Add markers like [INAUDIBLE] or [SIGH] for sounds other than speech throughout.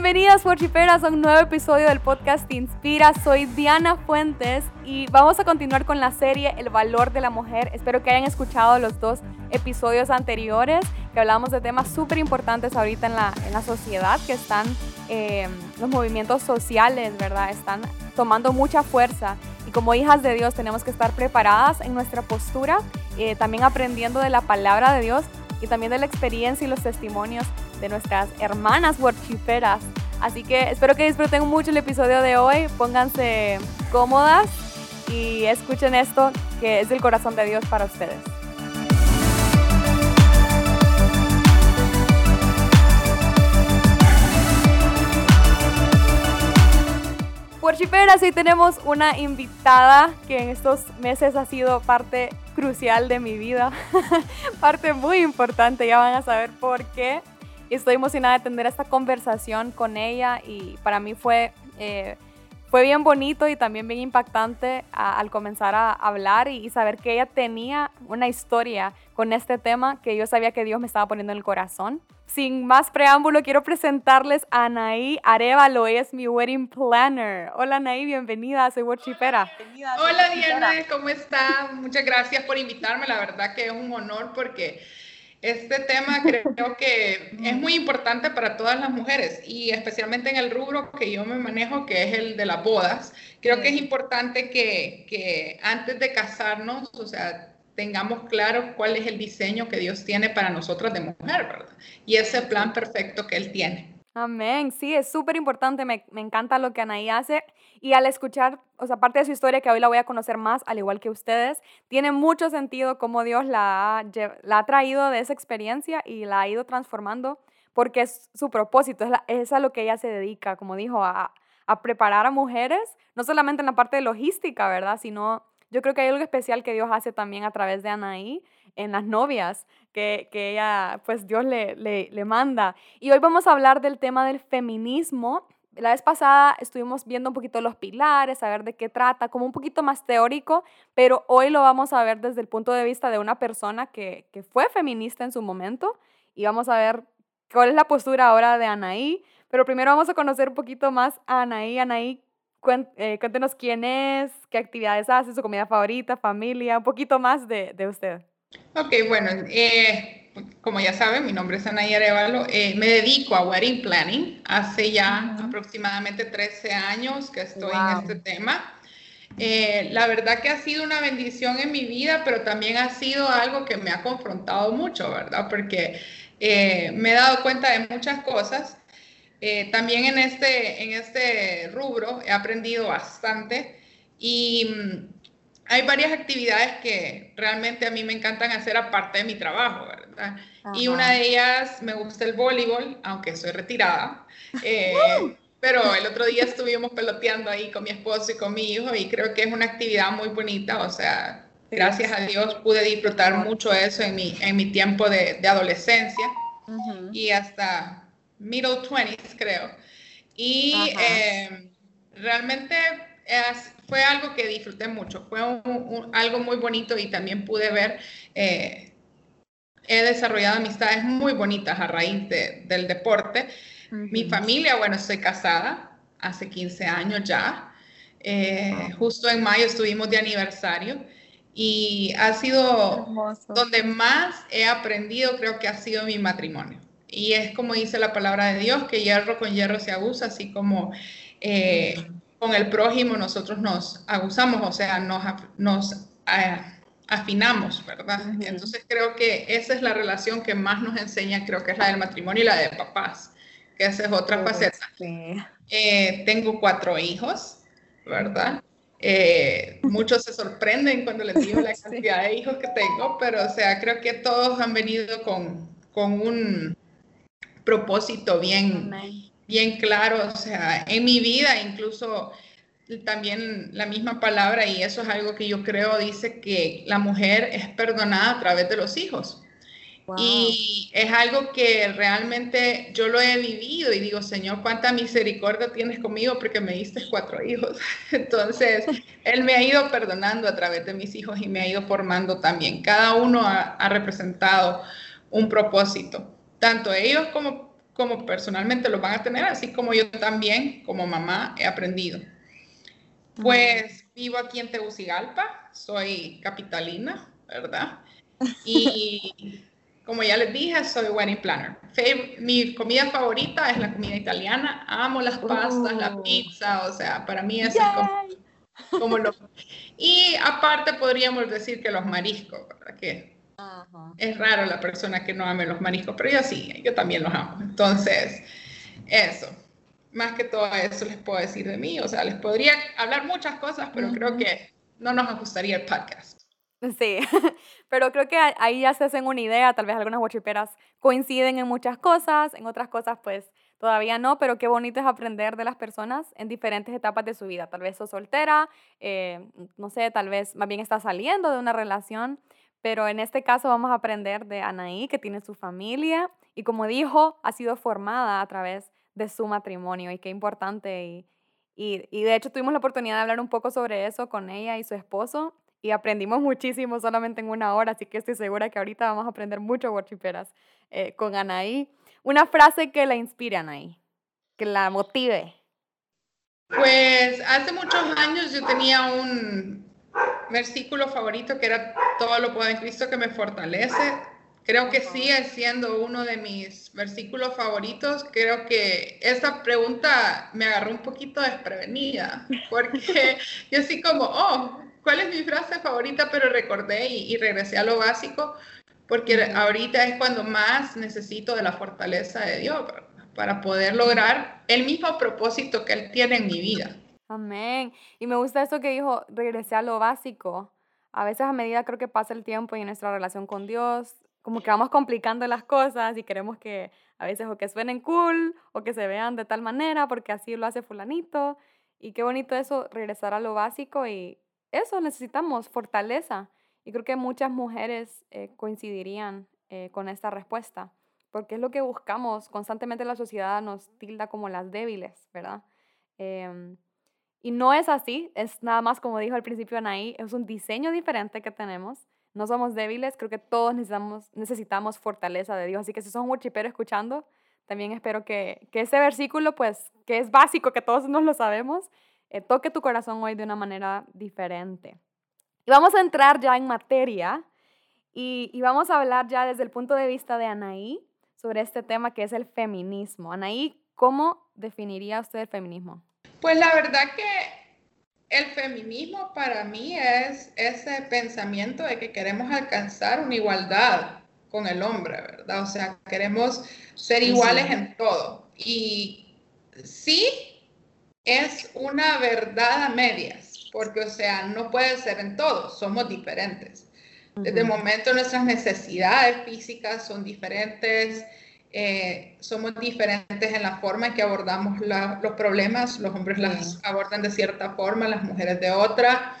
Bienvenidas, worshiperas, a un nuevo episodio del podcast Inspira. Soy Diana Fuentes y vamos a continuar con la serie El valor de la mujer. Espero que hayan escuchado los dos episodios anteriores que hablamos de temas súper importantes ahorita en la, en la sociedad, que están eh, los movimientos sociales, ¿verdad? Están tomando mucha fuerza y como hijas de Dios tenemos que estar preparadas en nuestra postura, eh, también aprendiendo de la palabra de Dios y también de la experiencia y los testimonios de nuestras hermanas worshiperas. Así que espero que disfruten mucho el episodio de hoy, pónganse cómodas y escuchen esto que es del corazón de Dios para ustedes. Worshiperas, hoy tenemos una invitada que en estos meses ha sido parte crucial de mi vida, [LAUGHS] parte muy importante, ya van a saber por qué. Estoy emocionada de tener esta conversación con ella y para mí fue, eh, fue bien bonito y también bien impactante al comenzar a hablar y, saber que ella tenía una historia con este tema que yo sabía que Dios me estaba poniendo en el corazón. Sin más preámbulo, quiero presentarles a Anaí Arevalo, ella es mi wedding planner. Hola Anaí, bienvenida, soy worshipera. Hola Diana, ¿cómo está? Muchas gracias por invitarme, la verdad que es un honor porque este tema creo que es muy importante para todas las mujeres y especialmente en el rubro que yo me manejo, que es el de las bodas. Creo que es importante que, que antes de casarnos, o sea, tengamos claro cuál es el diseño que Dios tiene para nosotras de mujer, ¿verdad? Y ese plan perfecto que Él tiene. Amén, sí, es súper importante, me, me, encanta lo que Anaí hace y al escuchar, o sea, parte de su historia que hoy la voy a conocer más, al igual que ustedes, tiene mucho sentido cómo Dios la ha, la ha traído de esa experiencia y la ha ido transformando porque es su propósito, es, es a lo que ella se dedica, como dijo, a, a preparar a mujeres, no solamente en la parte de logística, ¿verdad? Sino yo creo que hay algo especial que Dios hace también a través de Anaí en las novias, que, que ella, pues Dios le, le, le manda. Y hoy vamos a hablar del tema del feminismo. La vez pasada estuvimos viendo un poquito los pilares, a ver de qué trata, como un poquito más teórico, pero hoy lo vamos a ver desde el punto de vista de una persona que, que fue feminista en su momento y vamos a ver cuál es la postura ahora de Anaí. Pero primero vamos a conocer un poquito más a Anaí. Anaí, eh, cuéntenos quién es, qué actividades hace, su comida favorita, familia, un poquito más de, de usted. Ok, bueno, eh, como ya saben, mi nombre es Anaí Arevalo. Eh, me dedico a wedding planning. Hace ya aproximadamente 13 años que estoy en este tema. la verdad que ha sido una bendición en mi vida, pero también ha sido algo que me ha confrontado mucho, ¿verdad? Porque me he dado cuenta de muchas cosas eh, también en este, en este rubro he aprendido bastante y mm, hay varias actividades que realmente a mí me encantan hacer aparte de mi trabajo, ¿verdad? Y una de ellas me gusta el voleibol, aunque soy retirada. [LAUGHS] Eh, pero el otro día estuvimos peloteando ahí con mi esposo y con mi hijo y creo que es una actividad muy bonita, o sea, gracias a Dios pude disfrutar mucho eso en mi, en mi tiempo de, de adolescencia y hasta middle 20s, creo. Y em, realmente fue algo que disfruté mucho, fue algo muy bonito y también pude ver, eh, he desarrollado amistades muy bonitas a raíz del deporte. Mi familia, bueno, estoy casada hace 15 años ya. Eh, justo en mayo estuvimos de aniversario y ha sido donde más he aprendido, creo que ha sido mi matrimonio. Y es como dice la palabra de Dios, que hierro con hierro se abusa, así como eh, con el prójimo nosotros nos abusamos, o sea, nos, nos eh, afinamos, ¿verdad? Entonces creo que esa es la relación que más nos enseña, creo que es la del matrimonio y la de papás, que esa es otra faceta. Eh, tengo cuatro hijos, ¿verdad? muchos se sorprenden cuando les digo la [LAUGHS] cantidad de hijos que tengo, pero o sea, creo que todos han venido con, con un, propósito bien, bien claro, o sea, en mi vida incluso también la misma palabra y eso es algo que yo creo dice que la mujer es perdonada a través de los hijos. Y es algo que realmente yo lo he vivido y digo, Señor, cuánta misericordia tienes conmigo porque me diste cuatro hijos. [LAUGHS] Entonces, Él me ha ido perdonando a través de mis hijos y me ha ido formando también. Cada uno ha, ha representado un propósito tanto ellos como, como personalmente lo van a tener, así como yo también, como mamá, he aprendido. Pues vivo aquí en Tegucigalpa, soy capitalina, ¿verdad? Y [LAUGHS] como ya les dije, soy wedding planner. Mi comida favorita es la comida italiana. Amo las pastas, la oh. pizza, o sea, para mí es como, como lo... Y aparte podríamos decir que los mariscos, ¿verdad? Que es raro la persona que no ame los mariscos, pero yo sí, yo también los amo. Entonces, eso. Más que todo eso les puedo decir de mí. O sea, les podría hablar muchas cosas, pero creo que no nos ajustaría el podcast. Sí, [LAUGHS] pero creo que ahí ya se hacen una idea, tal vez algunas guachiperas coinciden en muchas cosas, en otras cosas pues todavía no, pero qué bonito es aprender de las personas en diferentes etapas de su vida. Tal vez sos soltera, eh, no sé, tal vez más bien estás saliendo de una relación pero en este caso vamos a aprender de Anaí, que tiene su familia y como dijo, ha sido formada a través de su matrimonio y qué importante. Y, y, de hecho tuvimos la oportunidad de hablar un poco sobre eso con ella y su esposo y aprendimos muchísimo solamente en una hora, así que estoy segura que ahorita vamos a aprender mucho worchiperas eh, con Anaí. Una frase que la inspire, Anaí, que la motive. Pues hace muchos años yo tenía un, versículo favorito que era todo lo puedo en Cristo que me fortalece. Creo que sigue siendo uno de mis versículos favoritos. Creo que esta pregunta me agarró un poquito desprevenida, porque [LAUGHS] yo así como, oh, ¿cuál es mi frase favorita? Pero recordé y, y regresé a lo básico, porque ahorita es cuando más necesito de la fortaleza de Dios para poder lograr el mismo propósito que Él tiene en mi vida. Amén. Y me gusta eso que dijo, regresé a lo básico. A veces a medida creo que pasa el tiempo y nuestra relación con Dios, como que vamos complicando las cosas y queremos que a veces o que suenen cool o que se vean de tal manera porque así lo hace fulanito. Y qué bonito eso, regresar a lo básico y eso necesitamos, fortaleza. Y creo que muchas mujeres eh, coincidirían eh, con esta respuesta, porque es lo que buscamos. Constantemente la sociedad nos tilda como las débiles, ¿verdad? Em, y no es así, es nada más como dijo al principio Anaí, es un diseño diferente que tenemos. No somos débiles, creo que todos necesitamos, fortaleza de Dios. Así que si son un escuchando, también espero que, que ese versículo, pues, que es básico, que todos nos lo sabemos, eh, toque tu corazón hoy de una manera diferente. Y vamos a entrar ya en materia y, y vamos a hablar ya desde el punto de vista de Anaí sobre este tema que es el feminismo. Anaí, ¿cómo definiría usted el feminismo? Pues la verdad que el feminismo para mí es ese pensamiento de que queremos alcanzar una igualdad con el hombre, ¿verdad? O sea, queremos ser iguales en todo. Y sí es una verdad a medias, porque, o sea, no puede ser en todo, somos diferentes. Desde el momento nuestras necesidades físicas son diferentes, eh, somos diferentes en la forma en que abordamos los problemas. Los hombres las abordan de cierta forma, las mujeres de otra.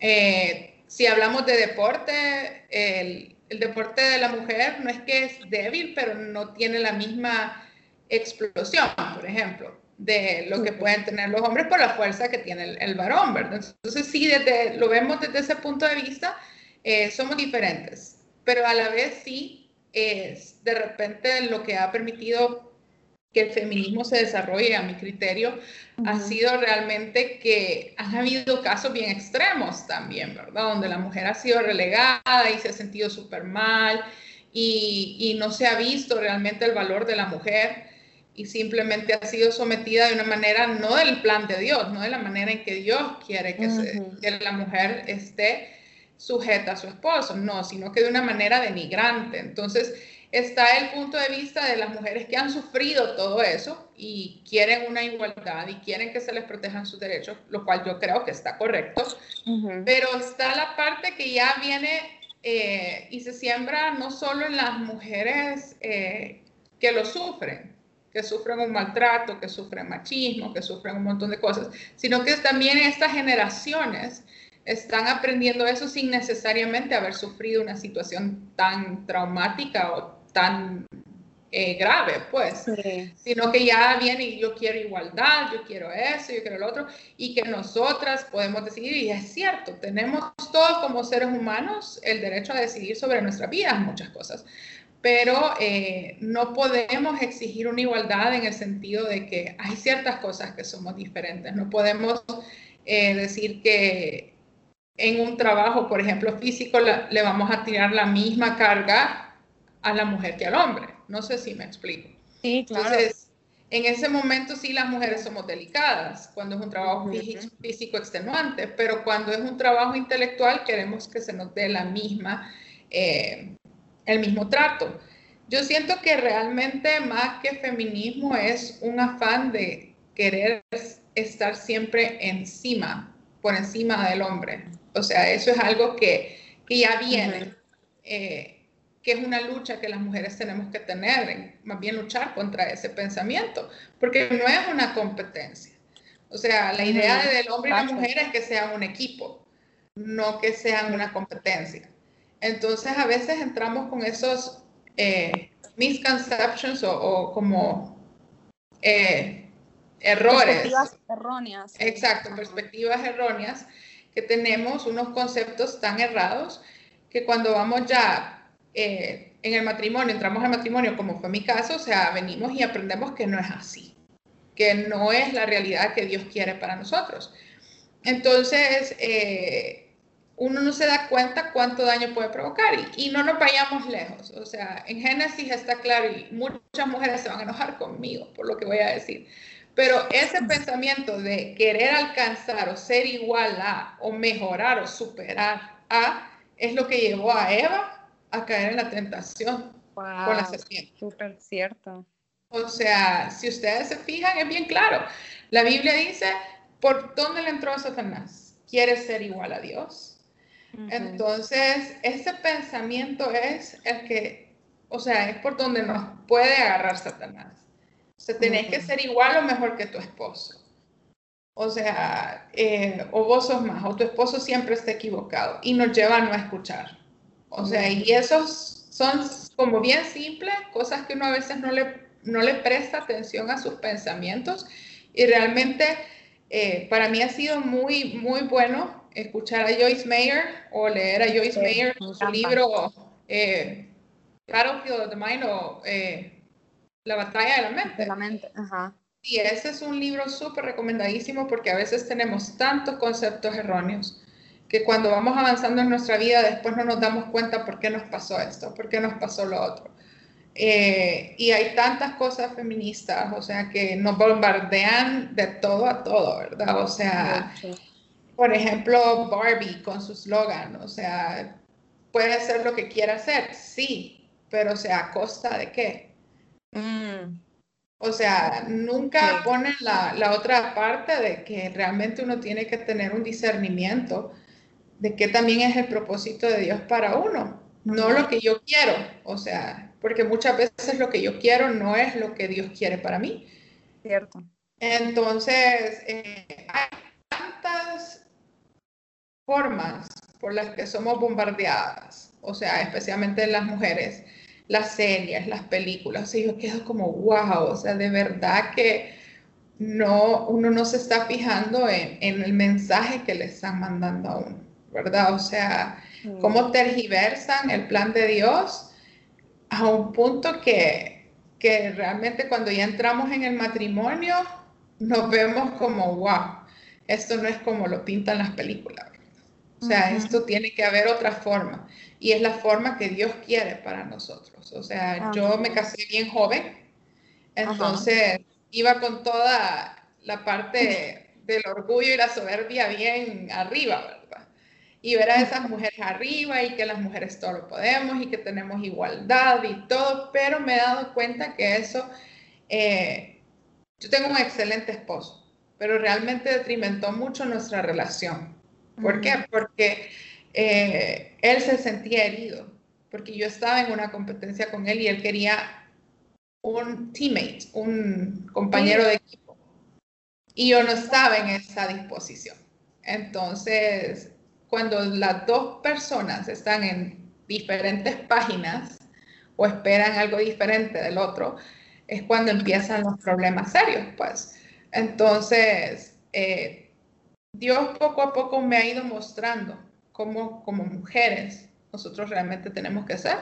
Eh, si hablamos de deporte, el, el, deporte de la mujer no es que es débil, pero no tiene la misma explosión, por ejemplo, de lo que pueden tener los hombres por la fuerza que tiene el, varón, ¿verdad? Entonces, sí, desde, lo vemos desde ese punto de vista, eh, somos diferentes, pero a la vez sí es de repente lo que ha permitido que el feminismo se desarrolle, a mi criterio, ha sido realmente que han habido casos bien extremos también, ¿verdad? Donde la mujer ha sido relegada y se ha sentido súper mal y, y, no se ha visto realmente el valor de la mujer y simplemente ha sido sometida de una manera, no del plan de Dios, no de la manera en que Dios quiere que, que la mujer esté sujeta a su esposo, no, sino que de una manera denigrante. Entonces, está el punto de vista de las mujeres que han sufrido todo eso y quieren una igualdad y quieren que se les protejan sus derechos, lo cual yo creo que está correcto, pero está la parte que ya viene eh, y se siembra no solo en las mujeres eh, que lo sufren, que sufren un maltrato, que sufren machismo, que sufren un montón de cosas, sino que también estas generaciones están aprendiendo eso sin necesariamente haber sufrido una situación tan traumática o tan eh, grave, pues, sino que ya viene y yo quiero igualdad, yo quiero eso, yo quiero lo otro, y que nosotras podemos decidir, y es cierto, tenemos todos como seres humanos el derecho a decidir sobre nuestras vidas muchas cosas, pero eh, no podemos exigir una igualdad en el sentido de que hay ciertas cosas que somos diferentes. No podemos eh, decir que en un trabajo, por ejemplo, físico, le vamos a tirar la misma carga a la mujer que al hombre. No sé si me explico. Sí, claro. Entonces, en ese momento sí las mujeres somos delicadas, cuando es un trabajo físico extenuante, pero cuando es un trabajo intelectual queremos que se nos dé la misma eh, el mismo trato. Yo siento que realmente más que feminismo es un afán de querer estar siempre encima, por encima del hombre. O sea, eso es algo que, ya viene, eh, que es una lucha que las mujeres tenemos que tener, más bien luchar contra ese pensamiento, porque no es una competencia. O sea, la idea del hombre y la mujer es que sean un equipo, no que sean una competencia. Entonces a veces entramos con esos eh, misconceptions o, como eh, errores. Perspectivas erróneas. Exacto, perspectivas erróneas que tenemos, unos conceptos tan errados que cuando vamos ya eh, en el matrimonio, entramos al matrimonio, como fue mi caso, o sea, venimos y aprendemos que no es así, que no es la realidad que Dios quiere para nosotros. Entonces, uno no se da cuenta cuánto daño puede provocar y, no nos vayamos lejos. O sea, en Génesis está claro y muchas mujeres se van a enojar conmigo por lo que voy a decir. Pero ese pensamiento de querer alcanzar o ser igual a o mejorar o superar a es lo que llevó a Eva a caer en la tentación con la serpiente. Súper cierto. O sea, si ustedes se fijan, es bien claro. La Biblia dice, ¿por dónde le entró Satanás? ¿Quiere ser igual a Dios? Entonces, ese pensamiento es el que, o sea, es por donde nos puede agarrar Satanás. O sea, tenés que ser igual o mejor que tu esposo. O sea, eh, o vos sos más, o tu esposo siempre está equivocado y nos lleva a no escuchar. O sea, y esos son como bien simples, cosas que uno a veces no le, no le presta atención a sus pensamientos y realmente eh, para mí ha sido muy, muy bueno escuchar a Joyce Mayer o leer a Joyce Mayer su libro eh, Battlefield of the Mind o eh, La batalla de la mente. De la mente, ajá. Y ese es un libro súper recomendadísimo porque a veces tenemos tantos conceptos erróneos que cuando vamos avanzando en nuestra vida después no nos damos cuenta por qué nos pasó esto, por qué nos pasó lo otro. Eh, y hay tantas cosas feministas, o sea, que nos bombardean de todo a todo, ¿verdad? O sea, por ejemplo, Barbie con su slogan, o sea, puede hacer lo que quiera hacer, sí, pero o sea, ¿a costa de qué? Mm. O sea, nunca ponen la, la, otra parte de que realmente uno tiene que tener un discernimiento de qué también es el propósito de Dios para uno, no lo que yo quiero, o sea, porque muchas veces lo que yo quiero no es lo que Dios quiere para mí. Cierto. Entonces, eh, hay tantas formas por las que somos bombardeadas, o sea, especialmente las mujeres, las series, las películas, y yo quedo como, wow, o sea, de verdad que no, uno no se está fijando en, el mensaje que le están mandando a uno, ¿verdad? O sea, mm. cómo tergiversan el plan de Dios a un punto que, que realmente cuando ya entramos en el matrimonio, nos vemos como, wow, esto no es como lo pintan las películas. O sea, esto tiene que haber otra forma. Y es la forma que Dios quiere para nosotros. O sea, yo me casé bien joven, entonces iba con toda la parte del orgullo y la soberbia bien arriba, ¿verdad? Y ver a esas mujeres arriba y que las mujeres todo lo podemos y que tenemos igualdad y todo, pero me he dado cuenta que eso, eh, yo tengo un excelente esposo, pero realmente detrimentó mucho nuestra relación ¿Por qué? Porque eh, él se sentía herido, porque yo estaba en una competencia con él y él quería un teammate, un compañero de equipo. Y yo no estaba en esa disposición. Entonces, cuando las dos personas están en diferentes páginas o esperan algo diferente del otro, es cuando empiezan los problemas serios, pues. Entonces, eh, Dios poco a poco me ha ido mostrando cómo como mujeres nosotros realmente tenemos que ser.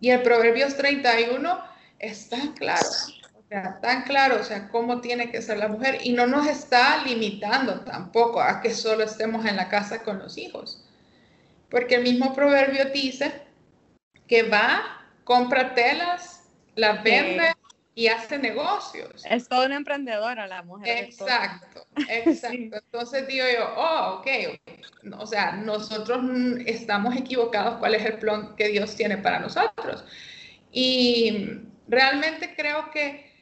Y el Proverbios 31 es tan claro, o sea, tan claro, o sea, cómo tiene que ser la mujer. Y no nos está limitando tampoco a que solo estemos en la casa con los hijos. Porque el mismo proverbio dice que va, compra telas, las vende y hace negocios. Es toda una emprendedora la mujer. Exacto, [LAUGHS] exacto. Entonces digo yo, oh, ok, o sea, nosotros estamos equivocados cuál es el plan que Dios tiene para nosotros. Y realmente creo que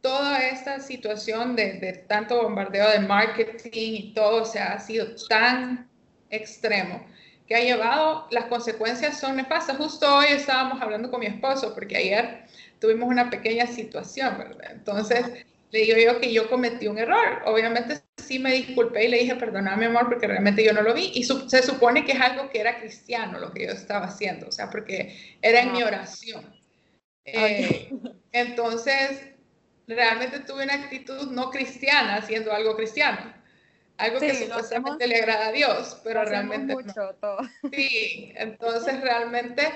toda esta situación de, de tanto bombardeo de marketing y todo, o sea, ha sido tan extremo que ha llevado, las consecuencias son nefastas. Justo hoy estábamos hablando con mi esposo, porque ayer tuvimos una pequeña situación, ¿verdad? Entonces le digo yo que yo cometí un error. Obviamente sí me disculpé y le dije, perdóname, amor, porque realmente yo no lo vi. Y se supone que es algo que era cristiano lo que yo estaba haciendo, o sea, porque era en mi oración. Eh, [LAUGHS] entonces, realmente tuve una actitud no cristiana haciendo algo cristiano. Algo que supuestamente le agrada a Dios, pero realmente mucho, Todo. Sí, [LAUGHS] entonces realmente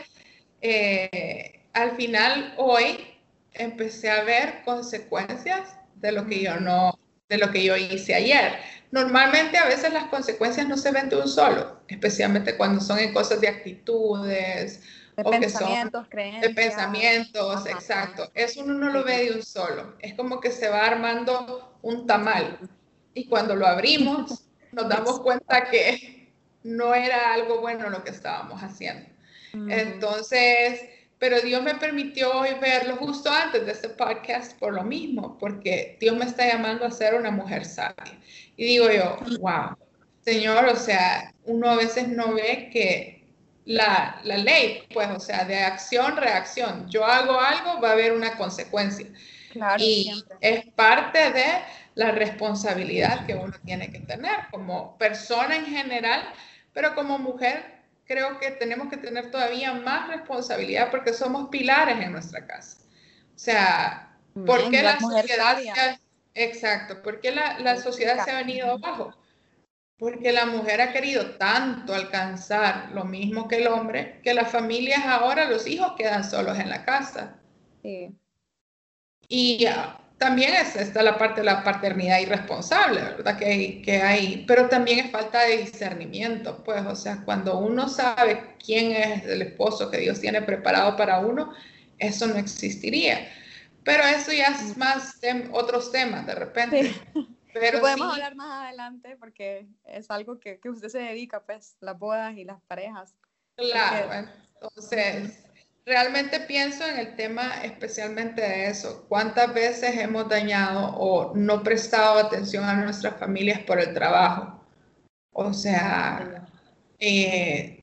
eh, al final hoy empecé a ver consecuencias de lo que yo no, de lo que yo hice ayer. Normalmente a veces las consecuencias no se ven de un solo, especialmente cuando son en cosas de actitudes de o pensamientos, que son de pensamientos, exacto. Eso uno no lo ve de un solo. Es como que se va armando un tamal y cuando lo abrimos [LAUGHS] nos damos cuenta que no era algo bueno lo que estábamos haciendo. Entonces, pero Dios me permitió hoy verlo justo antes de este podcast por lo mismo, porque Dios me está llamando a ser una mujer sabia. Y digo yo, wow, Señor, o sea, uno a veces no ve que la, la ley, pues, o sea, de acción, reacción, yo hago algo, va a haber una consecuencia. Claro, y es parte de la responsabilidad que uno tiene que tener como persona en general, pero como mujer creo que tenemos que tener todavía más responsabilidad porque somos pilares en nuestra casa. O sea, ¿por qué la, sociedad se ha, exacto, ¿por la, la sociedad se ha venido abajo? Porque la mujer ha querido tanto alcanzar lo mismo que el hombre, que las familias ahora, los hijos quedan solos en la casa. Sí. Y también es, está la parte de la paternidad irresponsable, ¿verdad? Que, que hay, pero también es falta de discernimiento, pues, o sea, cuando uno sabe quién es el esposo que Dios tiene preparado para uno, eso no existiría. Pero eso ya es más otros temas de repente. [LAUGHS] Pero podemos hablar más adelante porque es algo que, que, usted se dedica, pues, las bodas y las parejas. Claro, entonces realmente pienso en el tema especialmente de eso. ¿Cuántas veces hemos dañado o no prestado atención a nuestras familias por el trabajo? O sea, eh,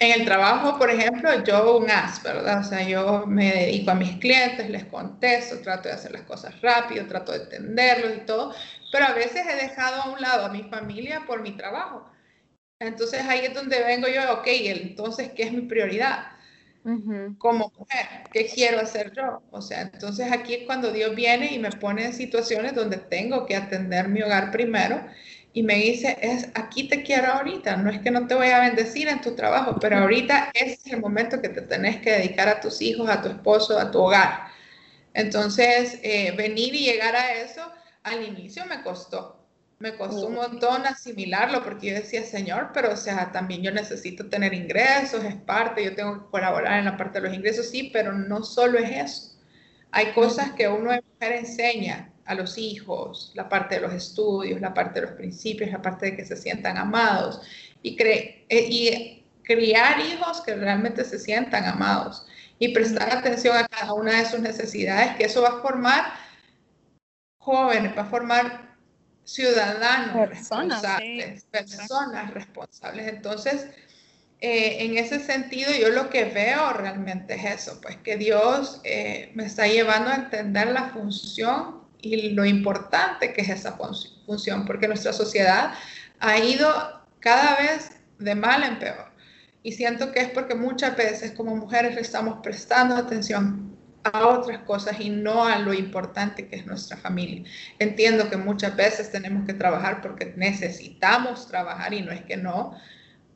en el trabajo, por ejemplo, yo un as, ¿verdad? O sea, yo me dedico a mis clientes, les contesto, trato de hacer las cosas rápido, trato de entenderlos y todo, pero a veces he dejado a un lado a mi familia por mi trabajo. Entonces ahí es donde vengo yo, ok, entonces, ¿qué es mi prioridad? Como mujer, ¿qué quiero hacer yo? O sea, entonces aquí es cuando Dios viene y me pone en situaciones donde tengo que atender mi hogar primero y me dice, es aquí te quiero ahorita, no es que no te voy a bendecir en tu trabajo, pero ahorita es el momento que te tenés que dedicar a tus hijos, a tu esposo, a tu hogar. Entonces, eh, venir y llegar a eso, al inicio me costó, me costó un montón asimilarlo porque yo decía, Señor, pero o sea, también yo necesito tener ingresos, es parte, yo tengo que colaborar en la parte de los ingresos, sí, pero no solo es eso. Hay cosas que uno de mujer enseña a los hijos, la parte de los estudios, la parte de los principios, la parte de que se sientan amados y, cre eh, y criar hijos que realmente se sientan amados y prestar atención a cada una de sus necesidades, que eso va a formar jóvenes, va a formar ciudadanos responsables, personas responsables. Entonces, eh, en ese sentido, yo lo que veo realmente es eso, pues que Dios eh, me está llevando a entender la función y lo importante que es esa función, porque nuestra sociedad ha ido cada vez de mal en peor. Y siento que es porque muchas veces como mujeres le estamos prestando atención a otras cosas y no a lo importante que es nuestra familia. Entiendo que muchas veces tenemos que trabajar porque necesitamos trabajar y no es que no,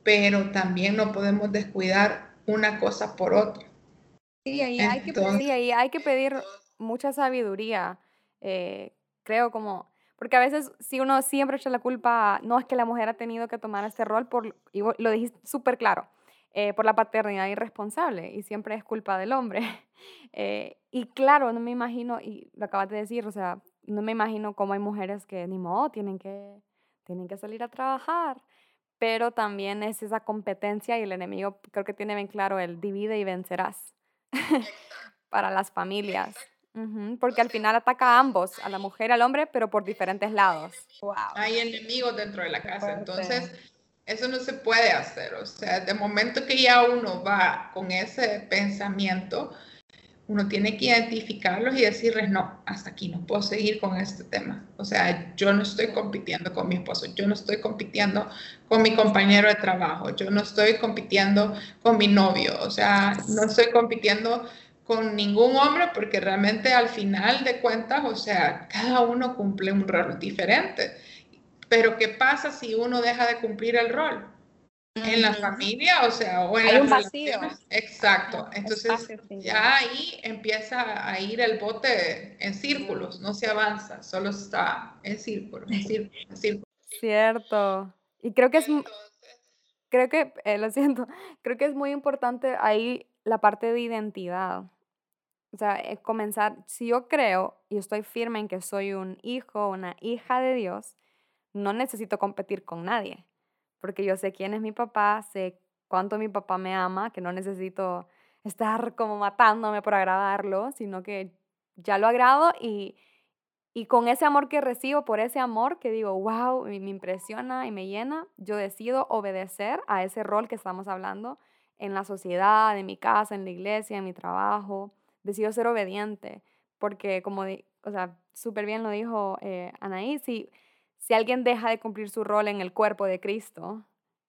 pero también no podemos descuidar una cosa por otra. Sí, ahí, hay, que, pedir, hay que pedir mucha sabiduría, eh, creo como, porque a veces si uno siempre echa la culpa, no es que la mujer ha tenido que tomar este rol, por, y lo dijiste súper claro, eh, por la paternidad irresponsable y siempre es culpa del hombre. [LAUGHS] Eh, y claro, no me imagino, y lo acabas de decir, o sea, no me imagino cómo hay mujeres que ni modo tienen que, tienen que salir a trabajar, pero también es esa competencia y el enemigo creo que tiene bien claro el divide y vencerás [LAUGHS] para las familias. porque al final ataca a ambos, a la mujer y al hombre, pero por diferentes lados. Hay enemigos dentro de la casa, entonces eso no se puede hacer. O sea, de momento que ya uno va con ese pensamiento, uno tiene que identificarlos y decirles, no, hasta aquí no puedo seguir con este tema. O sea, yo no estoy compitiendo con mi esposo, yo no estoy compitiendo con mi compañero de trabajo, yo no estoy compitiendo con mi novio, o sea, no estoy compitiendo con ningún hombre porque realmente al final de cuentas, o sea, cada uno cumple un rol diferente. Pero ¿qué pasa si uno deja de cumplir el rol? En la familia, o sea, o en Hay un vacío. Exacto. Entonces, ya ahí empieza a ir el bote en círculos, no se avanza, solo está en círculos, en círculos, en círculos. Cierto. Y creo que es, creo que, eh, lo siento, [LAUGHS] creo que es muy importante ahí la parte de identidad. O sea, eh, comenzar, si yo creo y estoy firme en que soy un hijo, una hija de Dios, no necesito competir con nadie, porque yo sé quién es mi papá, sé cuánto mi papá me ama, que no necesito estar como matándome por agradarlo, sino que ya lo agrado y, y con ese amor que recibo, por ese amor que digo, wow, me, impresiona y me llena, yo decido obedecer a ese rol que estamos hablando en la sociedad, en mi casa, en la iglesia, en mi trabajo. Decido ser obediente, porque como, o sea, súper bien lo dijo eh, Anaí, si, si alguien deja de cumplir su rol en el cuerpo de Cristo,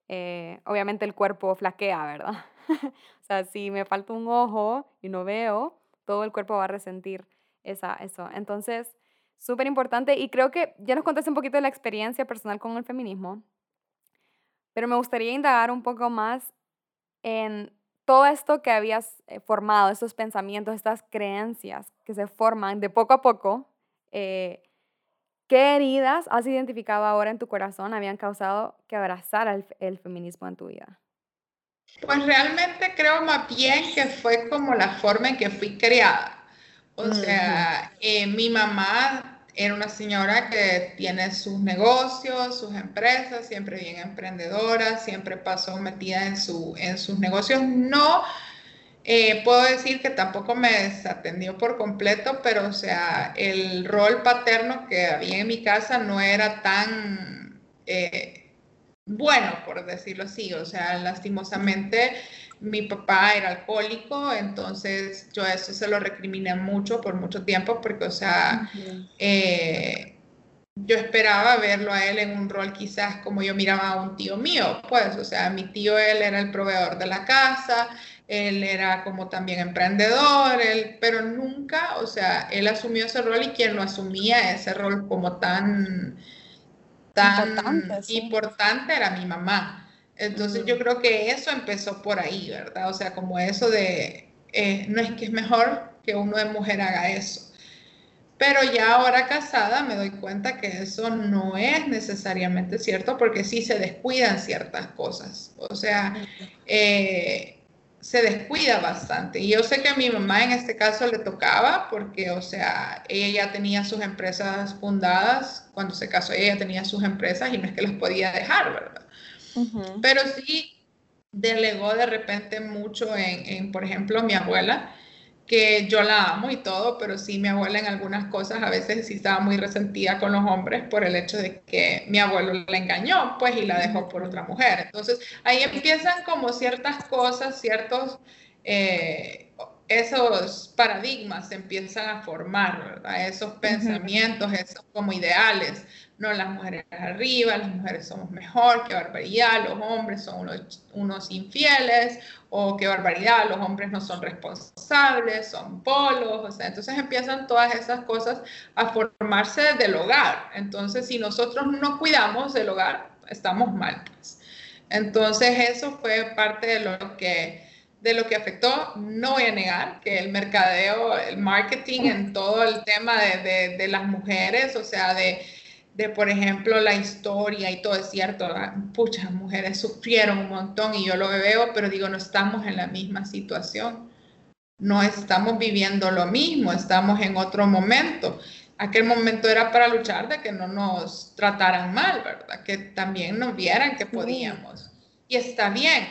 eh, obviamente el cuerpo flaquea, ¿verdad? [LAUGHS] o sea, si me falta un ojo y no veo, todo el cuerpo va a resentir esa, eso. Entonces, súper importante y creo que ya nos contaste un poquito de la experiencia personal con el feminismo, pero me gustaría indagar un poco más en todo esto que habías eh, formado, estos pensamientos, estas creencias que se forman de poco a poco. Eh, ¿Qué heridas has identificado ahora en tu corazón habían causado que abrazara el, feminismo en tu vida? Pues realmente creo más bien que fue como la forma en que fui criada. O sea, eh, mi mamá era una señora que tiene sus negocios, sus empresas, siempre bien emprendedora, siempre pasó metida en, su, en sus negocios. No eh, puedo decir que tampoco me desatendió por completo, pero o sea, el rol paterno que había en mi casa no era tan eh, bueno, por decirlo así. O sea, lastimosamente mi papá era alcohólico, entonces yo eso se lo recriminé mucho por mucho tiempo, porque o sea, eh, yo esperaba verlo a él en un rol quizás como yo miraba a un tío mío, pues, o sea, mi tío él era el proveedor de la casa, él era como también emprendedor, él, pero nunca, o sea, él asumió ese rol y quien lo asumía ese rol como tan, tan importante, era mi mamá. Entonces yo creo que eso empezó por ahí, ¿verdad? O sea, como eso de, eh, no es que es mejor que uno de mujer haga eso. Pero ya ahora casada me doy cuenta que eso no es necesariamente cierto porque sí se descuidan ciertas cosas. O sea, eh, se descuida bastante. Y yo sé que a mi mamá en este caso le tocaba porque, o sea, ella ya tenía sus empresas fundadas, cuando se casó ella ya tenía sus empresas y no es que las podía dejar, ¿verdad? Pero sí delegó de repente mucho en, en, por ejemplo, mi abuela, que yo la amo y todo, pero sí mi abuela en algunas cosas a veces sí estaba muy resentida con los hombres por el hecho de que mi abuelo la engañó, pues, y la dejó por otra mujer. Entonces, ahí empiezan como ciertas cosas, ciertos... Eh, esos paradigmas se empiezan a formar, ¿verdad? Esos pensamientos, esos como ideales. No, las mujeres arriba, las mujeres somos mejor, qué barbaridad, los hombres son unos, infieles, o qué barbaridad, los hombres no son responsables, son polos, o sea, entonces empiezan todas esas cosas a formarse del hogar. Entonces, si nosotros no cuidamos del hogar, estamos mal. Pues. Entonces, eso fue parte de lo que de lo que afectó, no voy a negar que el mercadeo, el marketing en todo el tema de, de, las mujeres, o sea, de, de, por ejemplo, la historia y todo es cierto, muchas mujeres sufrieron un montón y yo lo veo, pero digo, no estamos en la misma situación, no estamos viviendo lo mismo, estamos en otro momento. Aquel momento era para luchar de que no nos trataran mal, ¿verdad? Que también nos vieran que podíamos. Y está bien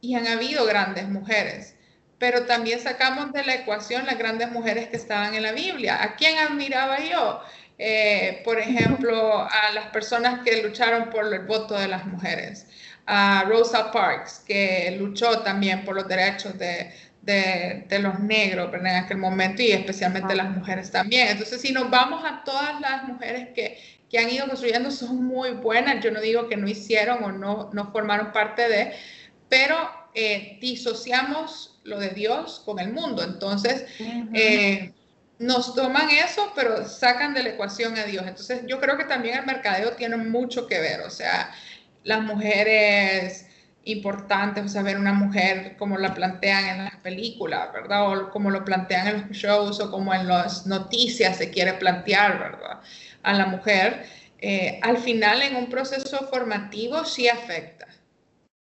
y han habido grandes mujeres, pero también sacamos de la ecuación las grandes mujeres que estaban en la Biblia. ¿A quién admiraba yo? Eh, por ejemplo, a las personas que lucharon por el voto de las mujeres, a Rosa Parks, que luchó también por los derechos de, de, los negros en aquel momento y especialmente las mujeres también. Entonces, si nos vamos a todas las mujeres que, que han ido construyendo, son muy buenas. Yo no digo que no hicieron o no, no formaron parte de, pero eh, disociamos lo de Dios con el mundo. Entonces, eh, nos toman eso, pero sacan de la ecuación a Dios. Entonces, yo creo que también el mercadeo tiene mucho que ver. O sea, las mujeres importantes, o sea, ver una mujer como la plantean en las películas, ¿verdad? O como lo plantean en los shows o como en las noticias se quiere plantear, ¿verdad? A la mujer. Eh, al final, en un proceso formativo, sí afecta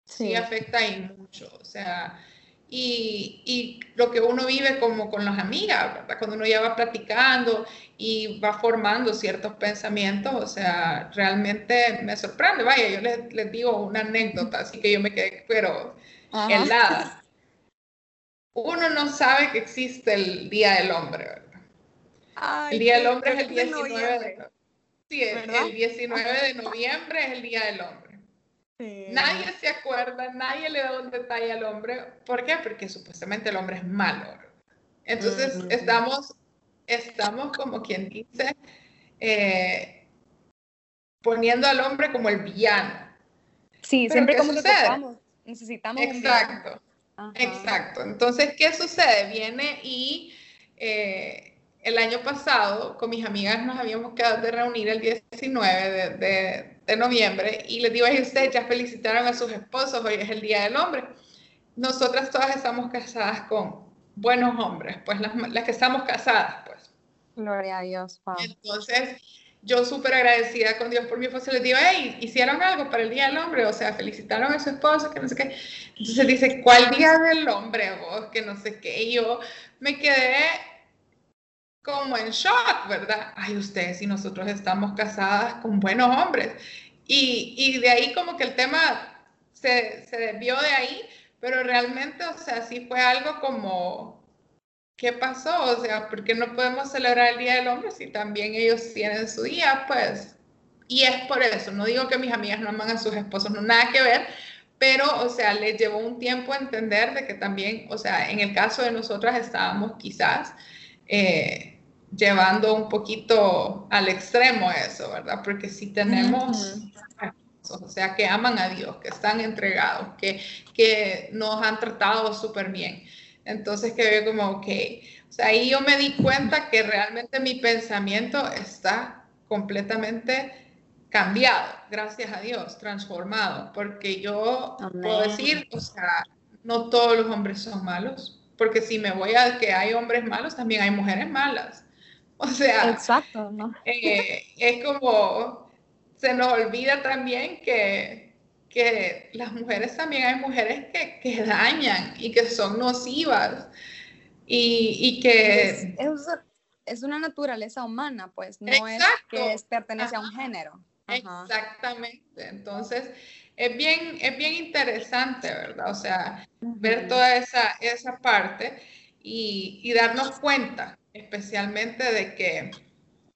sí, afecta ahí mucho. O sea, y, y, lo que uno vive como con las amigas, ¿verdad? Cuando uno ya va platicando y va formando ciertos pensamientos, o sea, realmente me sorprende. Vaya, yo les, les digo una anécdota, así que yo me quedé, pero helada. Uno no sabe que existe el Día del Hombre, ¿verdad? el Día del Hombre es el 19 de, sí, el 19 de noviembre es el Día del Hombre. Nadie se acuerda, nadie le da un detalle al hombre. ¿Por qué? Porque supuestamente el hombre es malo. Entonces estamos, estamos como quien dice, eh, poniendo al hombre como el villano. Sí, siempre como sucede? necesitamos. Exacto, exacto. Entonces, ¿qué sucede? Viene y eh, el año pasado con mis amigas nos habíamos quedado de reunir el 19 de, noviembre y les digo a ustedes ya felicitaron a sus esposos, hoy es el Día del Hombre. Nosotras todas estamos casadas con buenos hombres, pues las, que estamos casadas, pues. Gloria a Dios. Entonces, yo súper agradecida con Dios por mi esposo, les digo, hey, hicieron algo para el Día del Hombre, o sea, felicitaron a su esposo, que no sé qué. Entonces dice, ¿cuál Día del Hombre vos? Que no sé qué. Y yo me quedé como en shock, ¿verdad? Ay, ustedes y nosotros estamos casadas con buenos hombres. Y, y de ahí como que el tema se, se desvió de ahí, pero realmente, o sea, sí fue algo como, ¿qué pasó? O sea, ¿por qué no podemos celebrar el Día del Hombre si también ellos tienen su día? Pues, y es por eso, no digo que mis amigas no aman a sus esposos, no nada que ver, pero, o sea, les llevó un tiempo entender de que también, o sea, en el caso de nosotras estábamos quizás... Eh, llevando un poquito al extremo eso, ¿verdad? Porque si tenemos, o sea, que aman a Dios, que están entregados, que, que nos han tratado súper bien. Entonces que veo como, ok, o sea, ahí yo me di cuenta que realmente mi pensamiento está completamente cambiado, gracias a Dios, transformado, porque yo puedo decir, o sea, no todos los hombres son malos, porque si me voy a que hay hombres malos, también hay mujeres malas. [LAUGHS] O sea, Exacto, ¿no? Eh, es como, se nos olvida también que, que las mujeres también hay mujeres que, que dañan y que son nocivas y, y que... Es, es, una naturaleza humana, pues, no es que pertenece a un género. Exactamente, entonces es bien, es bien interesante, ¿verdad? O sea, ver toda esa, esa parte y, y darnos cuenta especialmente de que,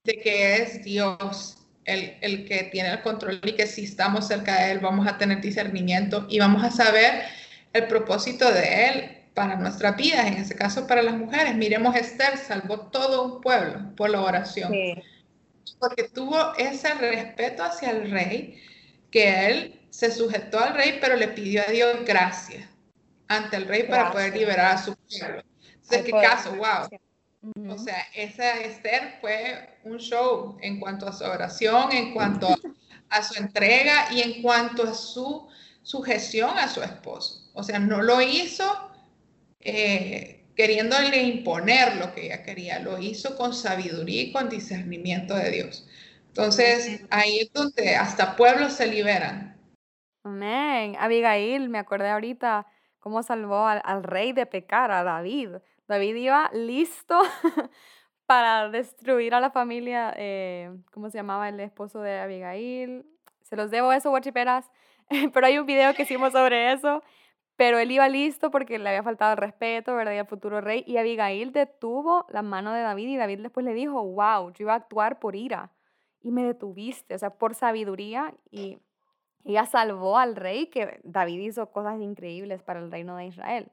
de que es Dios el, el, que tiene el control y que si estamos cerca de Él vamos a tener discernimiento y vamos a saber el propósito de Él para nuestra vida, en ese caso para las mujeres. Miremos, Esther salvó todo un pueblo por la oración, porque tuvo ese respeto hacia el rey, que él se sujetó al rey, pero le pidió a Dios gracia ante el rey para poder liberar a su pueblo. Entonces, qué caso, wow. O sea, esa Esther fue un show en cuanto a su oración, en cuanto a, su entrega y en cuanto a su sujeción a su esposo. O sea, no lo hizo eh, queriéndole imponer lo que ella quería, lo hizo con sabiduría y con discernimiento de Dios. Entonces, ahí es donde hasta pueblos se liberan. Amén. Abigail, me acordé ahorita cómo salvó al, rey de pecar, a David. David iba listo [LAUGHS] para destruir a la familia, eh, ¿cómo se llamaba el esposo de Abigail? Se los debo eso, guachiperas, [LAUGHS] pero hay un video que hicimos sobre eso. Pero él iba listo porque le había faltado el respeto, ¿verdad? Y al futuro rey. Y Abigail detuvo la mano de David y David después le dijo, wow, yo iba a actuar por ira y me detuviste, o sea, por sabiduría y ella salvó al rey que David hizo cosas increíbles para el reino de Israel.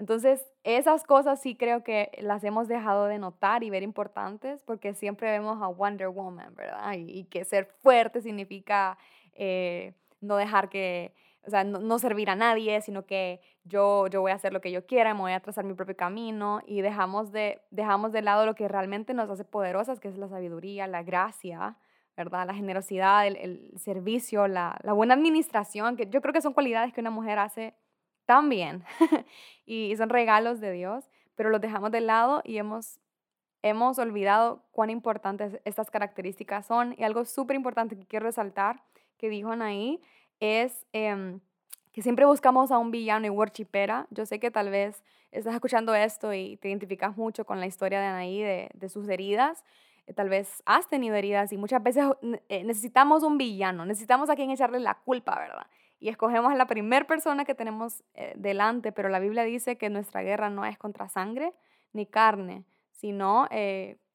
Entonces, esas cosas sí creo que las hemos dejado de notar y ver importantes porque siempre vemos a Wonder Woman, ¿verdad? Y, que ser fuerte significa eh, no dejar que, o sea, no, servir a nadie, sino que yo, yo voy a hacer lo que yo quiera, me voy a trazar mi propio camino y dejamos de, dejamos de lado lo que realmente nos hace poderosas, que es la sabiduría, la gracia, ¿verdad? La generosidad, el, servicio, la, buena administración, que yo creo que son cualidades que una mujer hace tan bien [LAUGHS] y, son regalos de Dios, pero los dejamos de lado y hemos, hemos olvidado cuán importantes estas características son. Y algo súper importante que quiero resaltar que dijo Anaí es em, que siempre buscamos a un villano y worshipera. Yo sé que tal vez estás escuchando esto y te identificas mucho con la historia de Anaí, de, de sus heridas, eh, tal vez has tenido heridas y muchas veces eh, necesitamos un villano, necesitamos a quien echarle la culpa, ¿verdad? Y escogemos a la primera persona que tenemos eh, delante, pero la Biblia dice que nuestra guerra no es contra sangre ni carne, sino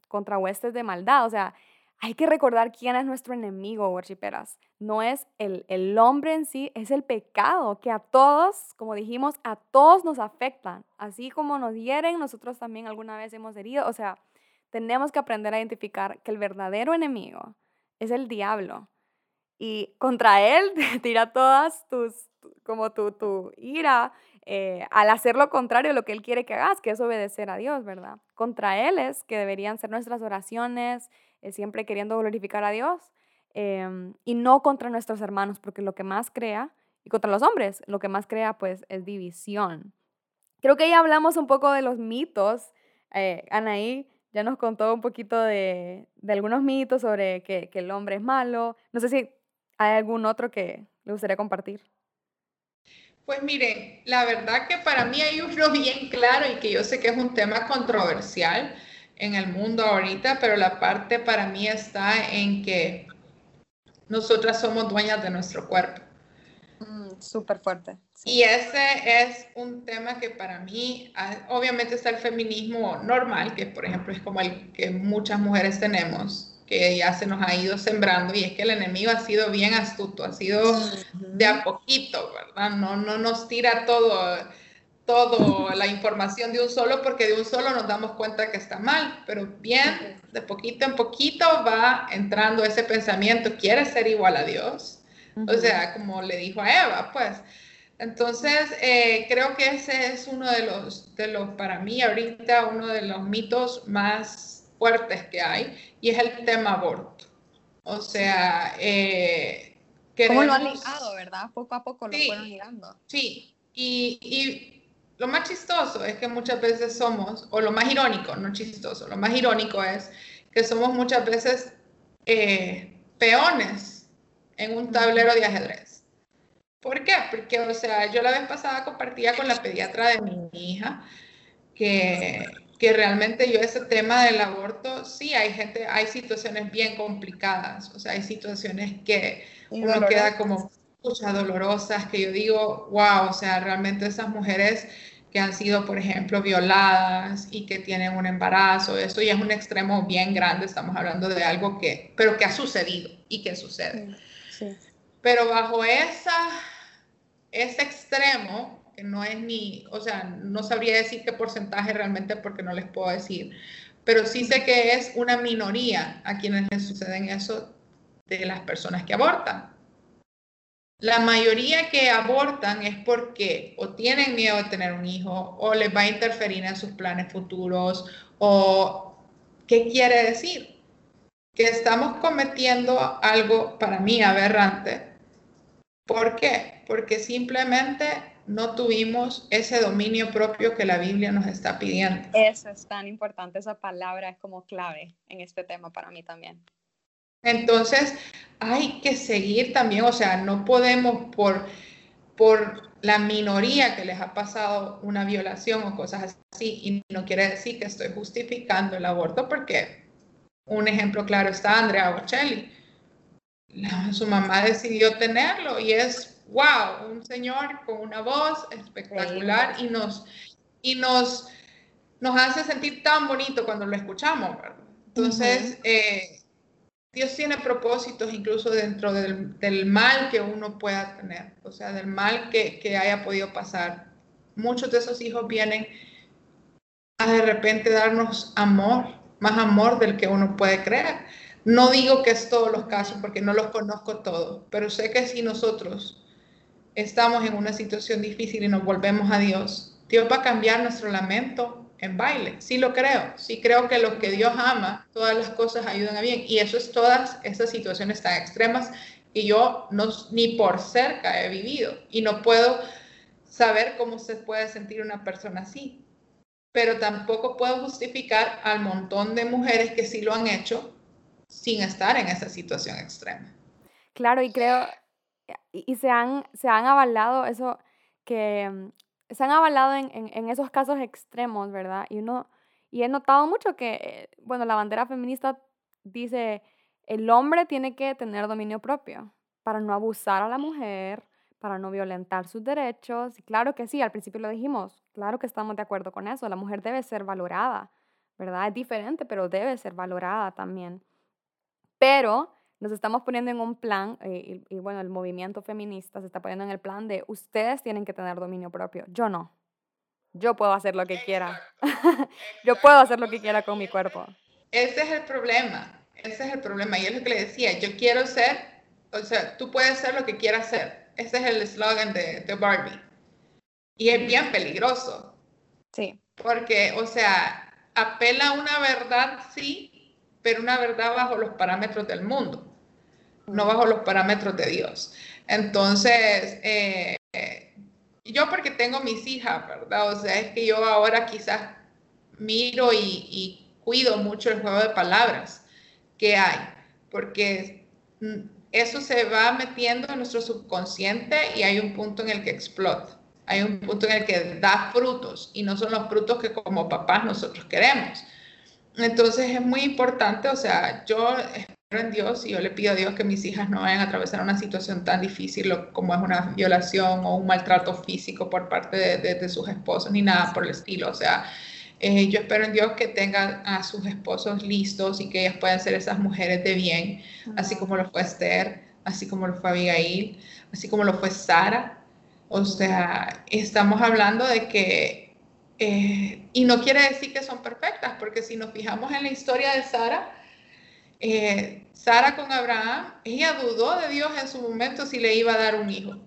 contra huestes de maldad. O sea, hay que recordar quién es nuestro enemigo, worshiperas. No es el, el hombre en sí, es el pecado que a todos, como dijimos, a todos nos afectan. Así como nos hieren, nosotros también alguna vez hemos herido. O sea, tenemos que aprender a identificar que el verdadero enemigo es el diablo. Y contra él [LAUGHS] tira todas tus, como tu, tu ira eh, al hacer lo contrario de lo que él quiere que hagas, que es obedecer a Dios, ¿verdad? Contra él es que deberían ser nuestras oraciones, eh, siempre queriendo glorificar a Dios, em, y no contra nuestros hermanos, porque lo que más crea, y contra los hombres, lo que más crea pues es división. Creo que ya hablamos un poco de los mitos, eh, Anaí, ya nos contó un poquito de, algunos mitos sobre que, el hombre es malo. No sé si hay algún otro que le gustaría compartir. Pues miren, la verdad que para mí hay uno [LAUGHS] bien claro y que yo sé que es un tema controversial en el mundo ahorita, pero la parte para mí está en que nosotras somos dueñas de nuestro cuerpo. Mm, súper fuerte. Y ese es un tema que para mí, ah, obviamente está el feminismo normal, que por ejemplo es como el que muchas mujeres tenemos, que ya se nos ha ido sembrando, y es que el enemigo ha sido bien astuto, ha sido de a poquito, ¿verdad? No, no nos tira todo, todo la información de un solo, porque de un solo nos damos cuenta que está mal, pero bien, de poquito en poquito va entrando ese pensamiento, ¿quieres ser igual a Dios? O sea, como le dijo a Eva, pues. Entonces, eh, creo que ese es uno de los, de los, para mí ahorita, uno de los mitos más fuertes que hay, y es el tema aborto. O sea, eh, ¿Cómo lo han ligado, verdad? Poco a poco lo fueron ligando. Sí, y, y lo más chistoso es que muchas veces somos, o lo más irónico, no chistoso, lo más irónico es que somos muchas veces eh, peones en un tablero de ajedrez. ¿Por qué? Porque, o sea, yo la vez pasada compartía con la pediatra de mi hija que, que realmente yo ese tema del aborto, sí, hay gente, hay situaciones bien complicadas, o sea, hay situaciones que uno queda como muchas dolorosas, que yo digo, wow, o sea, realmente esas mujeres que han sido, por ejemplo, violadas y que tienen un embarazo, esto ya es un extremo bien grande, estamos hablando de algo que, pero que ha sucedido y que sucede. Pero bajo esa, ese extremo, que no es ni, o sea, no sabría decir qué porcentaje realmente porque no les puedo decir, pero sí sé que es una minoría a quienes les suceden eso de las personas que abortan. La mayoría que abortan es porque o tienen miedo de tener un hijo o les va a interferir en sus planes futuros o ¿qué quiere decir? que estamos cometiendo algo para mí aberrante. ¿Por qué? Porque simplemente no tuvimos ese dominio propio que la Biblia nos está pidiendo. Eso es tan importante, esa palabra es como clave en este tema para mí también. Entonces, hay que seguir también, o sea, no podemos por, por la minoría que les ha pasado una violación o cosas así, y no quiere decir que estoy justificando el aborto, porque un ejemplo claro está Andrea Bocelli. su mamá decidió tenerlo y es, wow, un señor con una voz espectacular y nos, y nos, nos hace sentir tan bonito cuando lo escuchamos, Entonces, eh, Dios tiene propósitos incluso dentro del, mal que uno pueda tener, o sea, del mal que, que, haya podido pasar. Muchos de esos hijos vienen a de repente darnos amor, más amor del que uno puede creer. No digo que es todos los casos porque no los conozco todos, pero sé que si nosotros estamos en una situación difícil y nos volvemos a Dios, Dios va a cambiar nuestro lamento en baile. Sí lo creo, sí creo que lo que Dios ama, todas las cosas ayudan a bien. Y eso es todas esas situaciones tan extremas que yo no, ni por cerca he vivido y no puedo saber cómo se puede sentir una persona así. Pero tampoco puedo justificar al montón de mujeres que sí lo han hecho sin estar en esa situación extrema. Claro, y creo, y se han, se han avalado eso que se han avalado en, en, esos casos extremos, ¿verdad? Y, uno, y he notado mucho que, eh, bueno, la bandera feminista dice, el hombre tiene que tener dominio propio para no abusar a la mujer, para no violentar sus derechos. Y claro que sí, al principio lo dijimos, claro que estamos de acuerdo con eso, la mujer debe ser valorada, ¿verdad? Es diferente, pero debe ser valorada también. Pero nos estamos poniendo en un plan, eh, y, bueno, el movimiento feminista se está poniendo en el plan de ustedes tienen que tener dominio propio, yo no. Yo puedo hacer lo que quiera. [LAUGHS] yo puedo hacer lo que quiera con mi cuerpo. Ese es el problema, ese es el problema. Y es lo que le decía, yo quiero ser, o sea, tú puedes ser lo que quieras ser. Ese es el eslogan de, de Barbie. Y es bien peligroso. Sí. Porque, o sea, apela a una verdad, sí, pero una verdad bajo los parámetros del mundo no bajo los parámetros de Dios. Entonces, eh, yo porque tengo mis hijas, ¿verdad? O sea, es que yo ahora quizás miro y, cuido mucho el juego de palabras que hay, porque eso se va metiendo en nuestro subconsciente y hay un punto en el que explota. Hay un punto en el que da frutos y no son los frutos que como papás nosotros queremos. Entonces es muy importante, o sea, yo en Dios y yo le pido a Dios que mis hijas no vayan a atravesar una situación tan difícil como es una violación o un maltrato físico por parte de, sus esposos ni nada por el estilo. O sea, eh, yo espero en Dios que tengan a sus esposos listos y que ellas puedan ser esas mujeres de bien, así como lo fue Esther, así como lo fue Abigail, así como lo fue Sara. O sea, estamos hablando de que, eh, y no quiere decir que son perfectas, porque si nos fijamos en la historia de Sara, eh, Sara con Abraham, ella dudó de Dios en su momento si le iba a dar un hijo.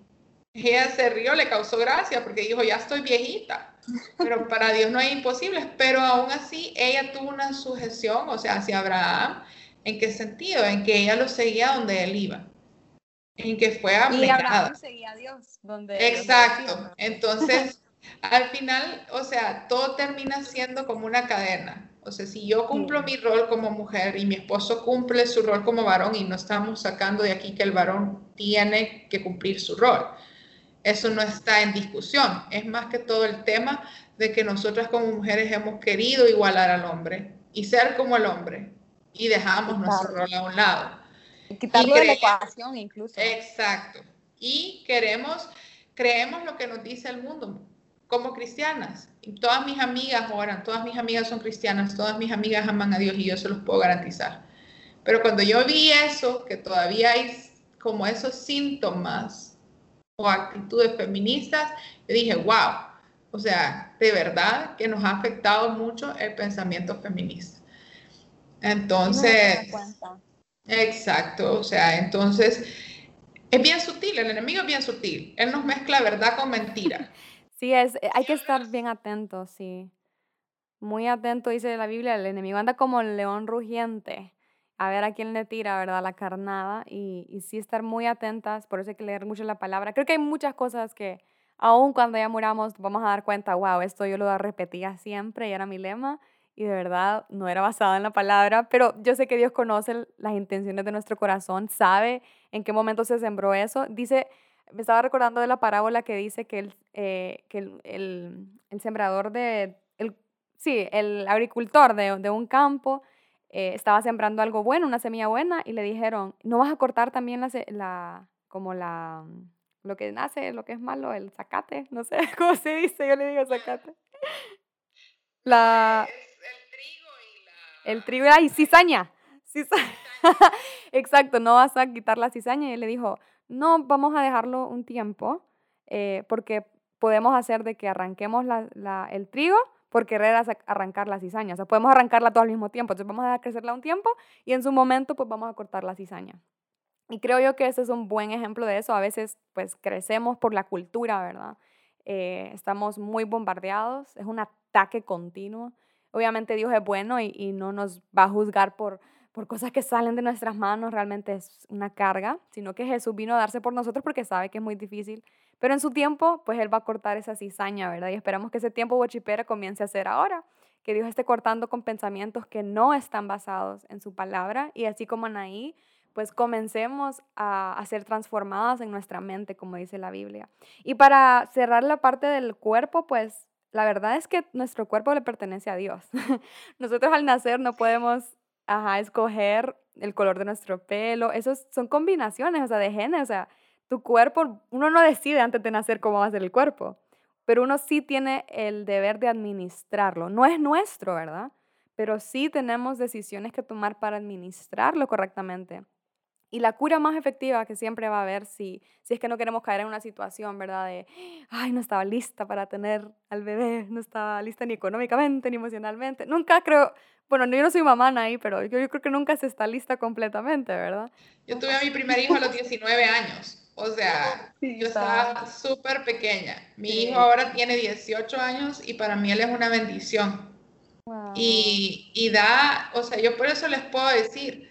Ella se rió, le causó gracia porque dijo, ya estoy viejita, pero para Dios no hay imposibles, pero aún así ella tuvo una sujeción, o sea, hacia Abraham, ¿en qué sentido? En que ella lo seguía donde él iba, en que fue abnegada. Y Abraham seguía a Dios donde Exacto, entonces al final, o sea, todo termina siendo como una cadena. Sea, si yo cumplo mi rol como mujer y mi esposo cumple su rol como varón y no estamos sacando de aquí que el varón tiene que cumplir su rol, eso no está en discusión. Es más que todo el tema de que nosotras como mujeres hemos querido igualar al hombre y ser como el hombre y dejamos nuestro rol a un lado. Quitarlo de la ecuación incluso. Exacto. Y queremos, creemos lo que nos dice el mundo como cristianas. Todas mis amigas oran, todas mis amigas son cristianas, todas mis amigas aman a Dios y yo se los puedo garantizar. Pero cuando yo vi eso, que todavía hay como esos síntomas o actitudes feministas, yo dije, wow, o sea, de verdad que nos ha afectado mucho el pensamiento feminista. Entonces, exacto, o sea, entonces es bien sutil, el enemigo es bien sutil, él nos mezcla verdad con mentira. [LAUGHS] Sí, es, eh, hay que estar bien atento, sí. Muy atento, dice la Biblia, el enemigo anda como el león rugiente, a ver a quién le tira, ¿verdad? La carnada, y, y sí estar muy atentas, por eso hay que leer mucho la palabra. Creo que hay muchas cosas que aún cuando ya muramos, vamos a dar cuenta, wow, esto yo lo repetía siempre y era mi lema y de verdad no era basada en la palabra, pero yo sé que Dios conoce las intenciones de nuestro corazón, sabe en qué momento se sembró eso. Dice, me estaba recordando de la parábola que dice que el, eh, que el, el, sembrador de, el, sí, el agricultor de, de un campo eh, estaba sembrando algo bueno, una semilla buena, y le dijeron, ¿no vas a cortar también la, la como la, lo que nace, lo que es malo, el zacate? No sé [LAUGHS] cómo se dice, yo le digo zacate. [LAUGHS] La... el trigo y la... El trigo y cizaña. cizaña. [LAUGHS] Exacto, no vas a quitar la cizaña. Y él le dijo, no, vamos a dejarlo un tiempo, eh, porque podemos hacer de que arranquemos la, la, el trigo por querer arrancar la cizaña. O sea, podemos arrancarla todo al mismo tiempo. Entonces vamos a dejar crecerla un tiempo y en su momento pues vamos a cortar la cizaña. Y creo yo que ese es un buen ejemplo de eso. A veces pues crecemos por la cultura, ¿verdad? Eh, estamos muy bombardeados, es un ataque continuo. Obviamente Dios es bueno y, y no nos va a juzgar por, por cosas que salen de nuestras manos, realmente es una carga, sino que Jesús vino a darse por nosotros porque sabe que es muy difícil pero en su tiempo, pues Él va a cortar esa cizaña, ¿verdad? Y esperamos que ese tiempo bochipera comience a ser ahora. Que Dios esté cortando con pensamientos que no están basados en su palabra. Y así como Anaí, pues comencemos a, a ser transformadas en nuestra mente, como dice la Biblia. Y para cerrar la parte del cuerpo, pues la verdad es que nuestro cuerpo le pertenece a Dios. [LAUGHS] Nosotros al nacer no podemos ajá, escoger el color de nuestro pelo. Esos son combinaciones, o sea, de genes. O sea, tu cuerpo, uno no decide antes de nacer cómo va a ser el cuerpo, pero uno sí tiene el deber de administrarlo. No es nuestro, ¿verdad? Pero sí tenemos decisiones que tomar para administrarlo correctamente. Y la cura más efectiva que siempre va a haber si, si es que no queremos caer en una situación, ¿verdad? De, ay, no estaba lista para tener al bebé, no estaba lista ni económicamente ni emocionalmente. Nunca creo, bueno, yo no soy mamá ahí, pero yo, yo creo que nunca se está lista completamente, ¿verdad? Yo tuve a mi primer hijo a los 19 años. O sea, yo estaba súper pequeña. Mi hijo ahora tiene 18 años y para mí él es una bendición. Y, y da, o sea, yo por eso les puedo decir,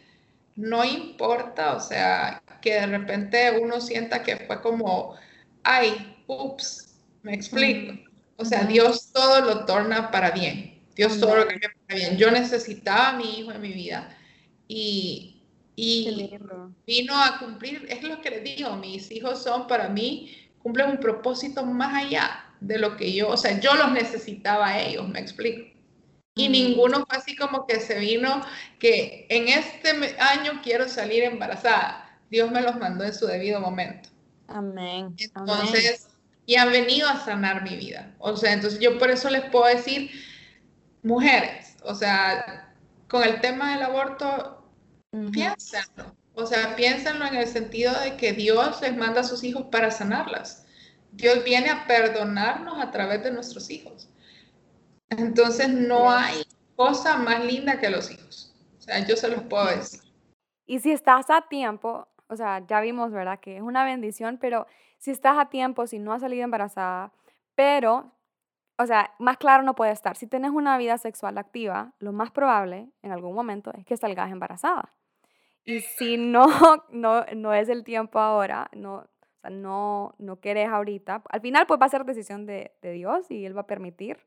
no importa, o sea, que de repente uno sienta que fue como, ay, ups, me explico. O sea, Dios todo lo torna para bien. Dios todo lo cambia para bien. Yo necesitaba a mi hijo en mi vida y, y vino a cumplir, es lo que les digo, mis hijos son para mí, cumplen un propósito más allá de lo que yo, o sea, yo los necesitaba a ellos, me explico. Y mm. ninguno fue así como que se vino, que en este año quiero salir embarazada. Dios me los mandó en su debido momento. Amén. Entonces, y han venido a sanar mi vida. O sea, entonces yo por eso les puedo decir, mujeres, o sea, con el tema del aborto, Piénsenlo. O sea, piénsenlo en el sentido de que Dios les manda a sus hijos para sanarlas. Dios viene a perdonarnos a través de nuestros hijos. Entonces no hay cosa más linda que los hijos. O sea, yo se los puedo decir. Y si estás a tiempo, o sea, ya vimos, ¿verdad? Que es una bendición, pero si estás a tiempo, si no has salido embarazada, pero, o sea, más claro no puede estar. Si tienes una vida sexual activa, lo más probable en algún momento es que salgas embarazada. Y si no, [LAUGHS] no, no es el tiempo ahora, no, o sea, no, no querés ahorita, al final pues va a ser decisión de, de Dios y Él va a permitir,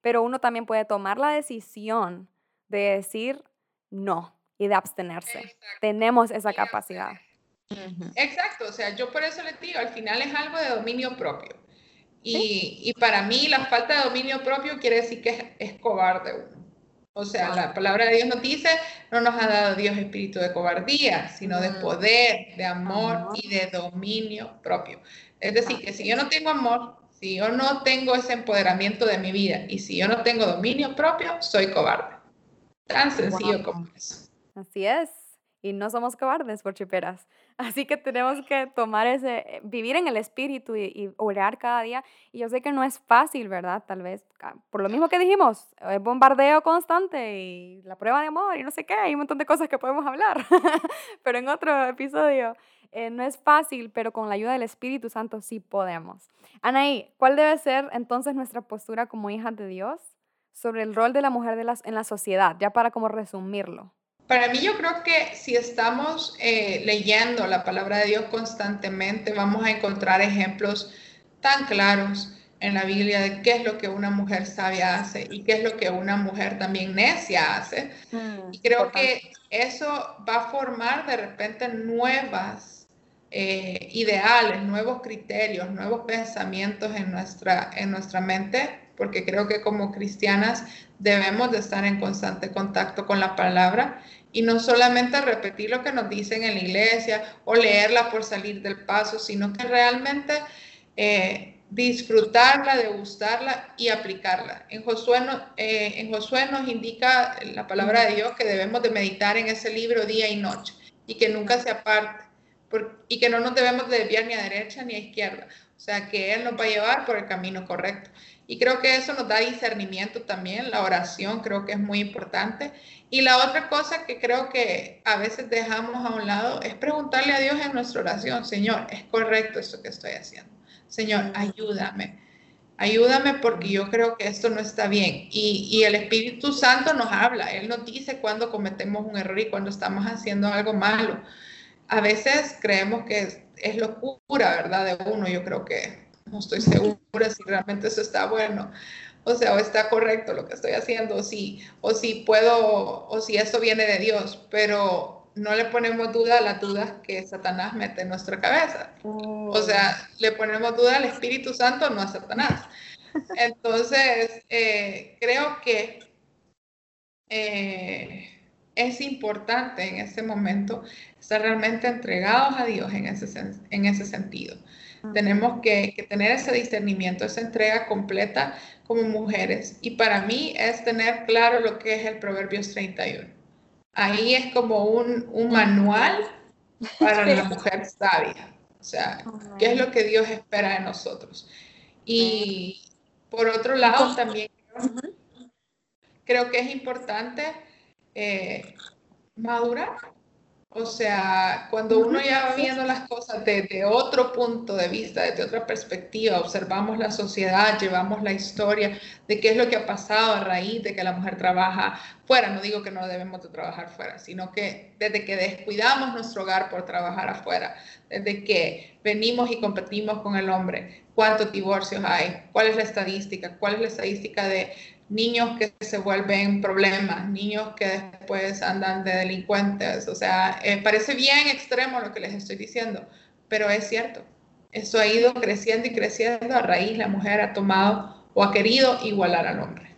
pero uno también puede tomar la decisión de decir no y de abstenerse. Tenemos esa capacidad. Exacto, o sea, yo por eso les digo, al final es algo de dominio propio. Y, y para mí la falta de dominio propio quiere decir que es, es cobarde uno. O sea, la palabra de Dios nos dice, no nos ha dado Dios espíritu de cobardía, sino de poder, de amor y de dominio propio. Es decir, que si yo no tengo amor, si yo no tengo ese empoderamiento de mi vida y si yo no tengo dominio propio, soy cobarde. Tan sencillo como eso. Así es y no somos cobardes por chiperas. Así que tenemos que tomar ese, eh, vivir en el espíritu y, orar cada día. Y yo sé que no es fácil, ¿verdad? Tal vez, por lo mismo que dijimos, es bombardeo constante y la prueba de amor y no sé qué, hay un montón de cosas que podemos hablar. [LAUGHS] pero en otro episodio, eh, no es fácil, pero con la ayuda del Espíritu Santo sí podemos. Anaí, ¿cuál debe ser entonces nuestra postura como hijas de Dios sobre el rol de la mujer de las, en la sociedad? Ya para como resumirlo. Para mí yo creo que si estamos eh, leyendo la palabra de Dios constantemente, vamos a encontrar ejemplos tan claros en la Biblia de qué es lo que una mujer sabia hace y qué es lo que una mujer también necia hace. Mm, y creo que eso va a formar de repente nuevas eh, ideales, nuevos criterios, nuevos pensamientos en nuestra, en nuestra mente, porque creo que como cristianas debemos de estar en constante contacto con la palabra y no solamente repetir lo que nos dicen en la iglesia o leerla por salir del paso, sino que realmente eh, disfrutarla, degustarla y aplicarla. En Josué, eh, en Josué nos indica la palabra de Dios que debemos de meditar en ese libro día y noche y que nunca se aparte y que no nos debemos de desviar ni a derecha ni a izquierda. O sea, que Él nos va a llevar por el camino correcto. Y creo que eso nos da discernimiento también, la oración creo que es muy importante. Y la otra cosa que creo que a veces dejamos a un lado es preguntarle a Dios en nuestra oración, Señor, ¿es correcto esto que estoy haciendo? Señor, ayúdame. Ayúdame porque yo creo que esto no está bien. Y, el Espíritu Santo nos habla, Él nos dice cuando cometemos un error y cuando estamos haciendo algo malo. A veces creemos que es, es locura, ¿verdad? De uno, yo creo que no estoy segura si realmente eso está bueno. O sea, o está correcto lo que estoy haciendo, o si, o si puedo, o si esto viene de Dios, pero no le ponemos duda a las dudas que Satanás mete en nuestra cabeza. O oh. sea, le ponemos duda al Espíritu Santo, no a Satanás. [LAUGHS] Entonces, eh, creo que eh, es importante en ese momento estar realmente entregados a Dios en ese, en ese sentido. Tenemos que, que, tener ese discernimiento, esa entrega completa como mujeres. Y para mí es tener claro lo que es el Proverbios 31 ahí es como un, manual para la mujer sabia. O sea, ¿qué es lo que Dios espera de nosotros? Y por otro lado, también creo, que es importante eh, madurar. O sea, cuando uno ya va viendo las cosas desde otro punto de vista, desde otra perspectiva, observamos la sociedad, llevamos la historia de qué es lo que ha pasado a raíz de que la mujer trabaja fuera. No digo que no debemos de trabajar fuera, sino que desde que descuidamos nuestro hogar por trabajar afuera, desde que venimos y competimos con el hombre, cuántos divorcios hay, cuál es la estadística, cuál es la estadística de niños que se vuelven problemas, niños que después andan de delincuentes. O sea, eh, parece bien extremo lo que les estoy diciendo, pero es cierto. Eso ha ido creciendo y creciendo a raíz la mujer ha tomado o ha querido igualar al hombre.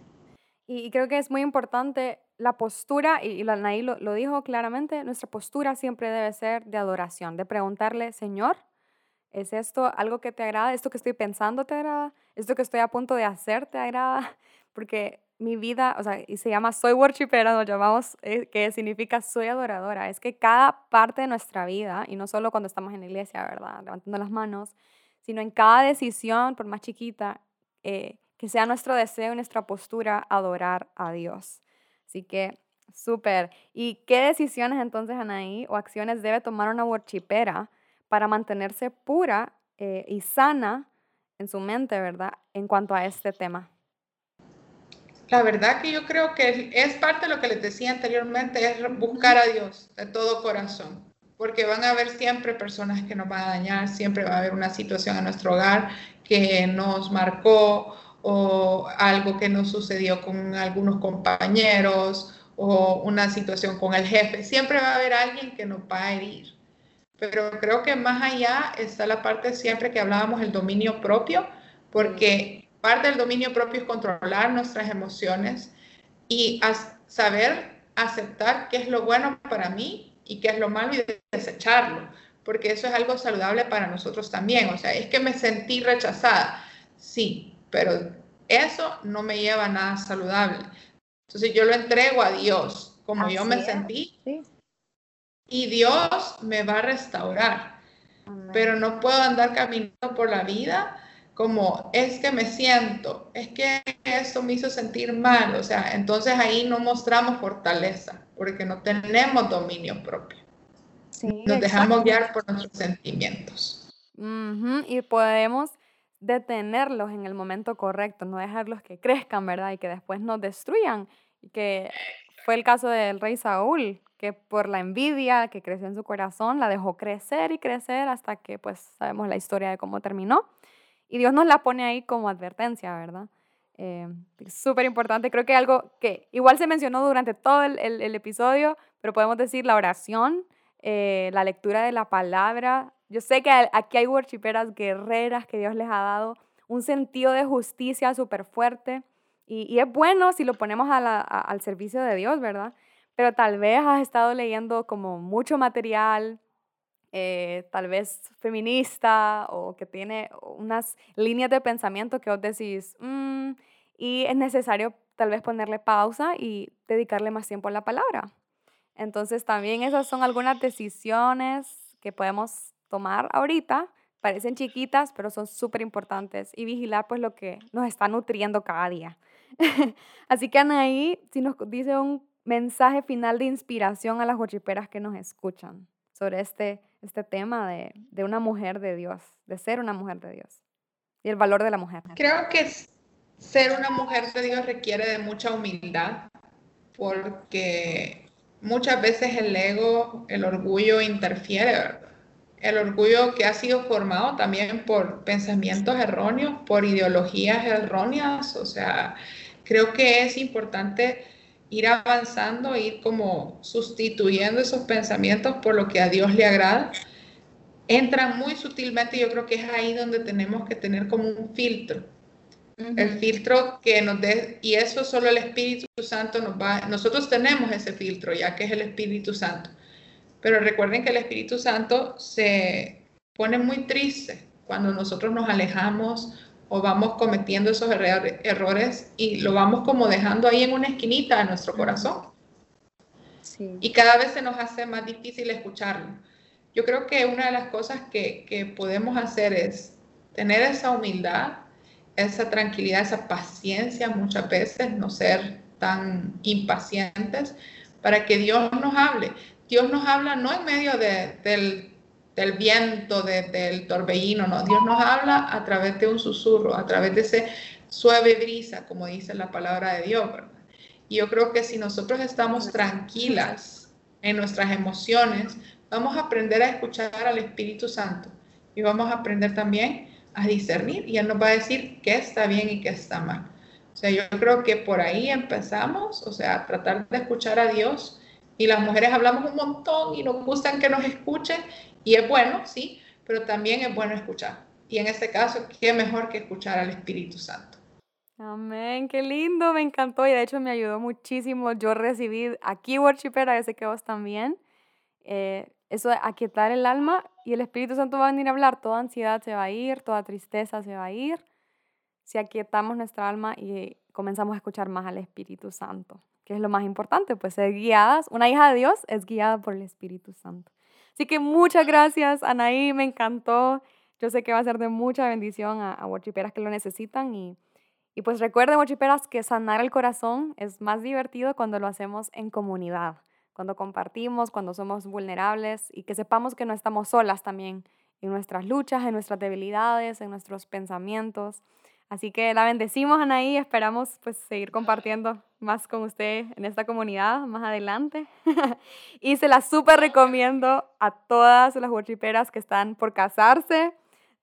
Y creo que es muy importante la postura, y la Naí lo, lo dijo claramente, nuestra postura siempre debe ser de adoración, de preguntarle, Señor, ¿es esto algo que te agrada? ¿Esto que estoy pensando te agrada? ¿Esto que estoy a punto de hacer te agrada? Porque mi vida, o sea, y se llama Soy Worshipera, nos llamamos, eh, que significa Soy Adoradora. Es que cada parte de nuestra vida, y no solo cuando estamos en la iglesia, ¿verdad? Levantando las manos, sino en cada decisión, por más chiquita, eh, que sea nuestro deseo y nuestra postura adorar a Dios. Así que, súper. ¿Y qué decisiones entonces, Anaí, o acciones debe tomar una worshipera para mantenerse pura eh, y sana en su mente, ¿verdad? En cuanto a este tema. La verdad que yo creo que es parte de lo que les decía anteriormente, es buscar a Dios de todo corazón, porque van a haber siempre personas que nos van a dañar, siempre va a haber una situación en nuestro hogar que nos marcó o algo que nos sucedió con algunos compañeros o una situación con el jefe, siempre va a haber alguien que nos va a herir. Pero creo que más allá está la parte siempre que hablábamos el dominio propio, porque Parte del dominio propio es controlar nuestras emociones y saber aceptar qué es lo bueno para mí y qué es lo malo y desecharlo, porque eso es algo saludable para nosotros también. O sea, es que me sentí rechazada, sí, pero eso no me lleva a nada saludable. Entonces yo lo entrego a Dios, como yo me sentí, y Dios me va a restaurar. Pero no puedo andar caminando por la vida como es que me siento, es que esto me hizo sentir mal, o sea, entonces ahí no mostramos fortaleza, porque no tenemos dominio propio. Nos dejamos guiar por nuestros sentimientos. Y podemos detenerlos en el momento correcto, no dejarlos que crezcan, ¿verdad? Y que después nos destruyan. Y que fue el caso del rey Saúl, que por la envidia que creció en su corazón, la dejó crecer y crecer hasta que pues sabemos la historia de cómo terminó Y Dios nos la pone ahí como advertencia, ¿verdad? Eh, Súper importante, creo que algo que igual se mencionó durante todo el, episodio, pero podemos decir la oración, eh, la lectura de la palabra. Yo sé que aquí hay worshiperas guerreras que Dios les ha dado un sentido de justicia súper fuerte y, es bueno si lo ponemos al servicio de Dios, ¿verdad? Pero tal vez has estado leyendo como mucho material, eh, tal vez feminista o que tiene unas líneas de pensamiento que vos decís, mm", y es necesario tal vez ponerle pausa y dedicarle más tiempo a la palabra. Entonces también esas son algunas decisiones que podemos tomar ahorita. Parecen chiquitas, pero son súper importantes y vigilar pues lo que nos está nutriendo cada día. [LAUGHS] Así que Anaí, si nos dice un mensaje final de inspiración a las huachiperas que nos escuchan sobre este este tema de, de, una mujer de Dios, de ser una mujer de Dios y el valor de la mujer. Creo que ser una mujer de Dios requiere de mucha humildad porque muchas veces el ego, el orgullo interfiere. El orgullo que ha sido formado también por pensamientos erróneos, por ideologías erróneas. O sea, creo que es importante ir avanzando, ir como sustituyendo esos pensamientos por lo que a Dios le agrada, entran muy sutilmente. Yo creo que es ahí donde tenemos que tener como un filtro. El filtro que nos dé, y eso solo el Espíritu Santo nos va, nosotros tenemos ese filtro, ya que es el Espíritu Santo. Pero recuerden que el Espíritu Santo se pone muy triste cuando nosotros nos alejamos o vamos cometiendo esos errores y lo vamos como dejando ahí en una esquinita de nuestro corazón. Y cada vez se nos hace más difícil escucharlo. Yo creo que una de las cosas que, que podemos hacer es tener esa humildad, esa tranquilidad, esa paciencia muchas veces, no ser tan impacientes para que Dios nos hable. Dios nos habla no en medio de, del del viento, del torbellino, no. Dios nos habla a través de un susurro, a través de ese suave brisa, como dice la palabra de Dios, Y yo creo que si nosotros estamos tranquilas en nuestras emociones, vamos a aprender a escuchar al Espíritu Santo y vamos a aprender también a discernir y Él nos va a decir qué está bien y qué está mal. O sea, yo creo que por ahí empezamos, o sea, tratar de escuchar a Dios y las mujeres hablamos un montón y nos gustan que nos escuchen y es bueno, sí, pero también es bueno escuchar. Y en este caso, ¿qué mejor que escuchar al Espíritu Santo? Amén, qué lindo, me encantó y de hecho me ayudó muchísimo. Yo recibí aquí, Worshiper, a veces que vos también, eh, eso de aquietar el alma y el Espíritu Santo va a venir a hablar. Toda ansiedad se va a ir, toda tristeza se va a ir. Si aquietamos nuestra alma y comenzamos a escuchar más al Espíritu Santo, que es lo más importante, pues ser guiadas. Una hija de Dios es guiada por el Espíritu Santo. Así que muchas gracias, Anaí, me encantó. Yo sé que va a ser de mucha bendición a, a que lo necesitan y, y pues recuerden, Wachiperas, que sanar el corazón es más divertido cuando lo hacemos en comunidad, cuando compartimos, cuando somos vulnerables y que sepamos que no estamos solas también en nuestras luchas, en nuestras debilidades, en nuestros pensamientos. Así que la bendecimos, Anaí, esperamos pues seguir compartiendo más con usted en esta comunidad más adelante. [LAUGHS] y se la súper recomiendo a todas las worshiperas que están por casarse,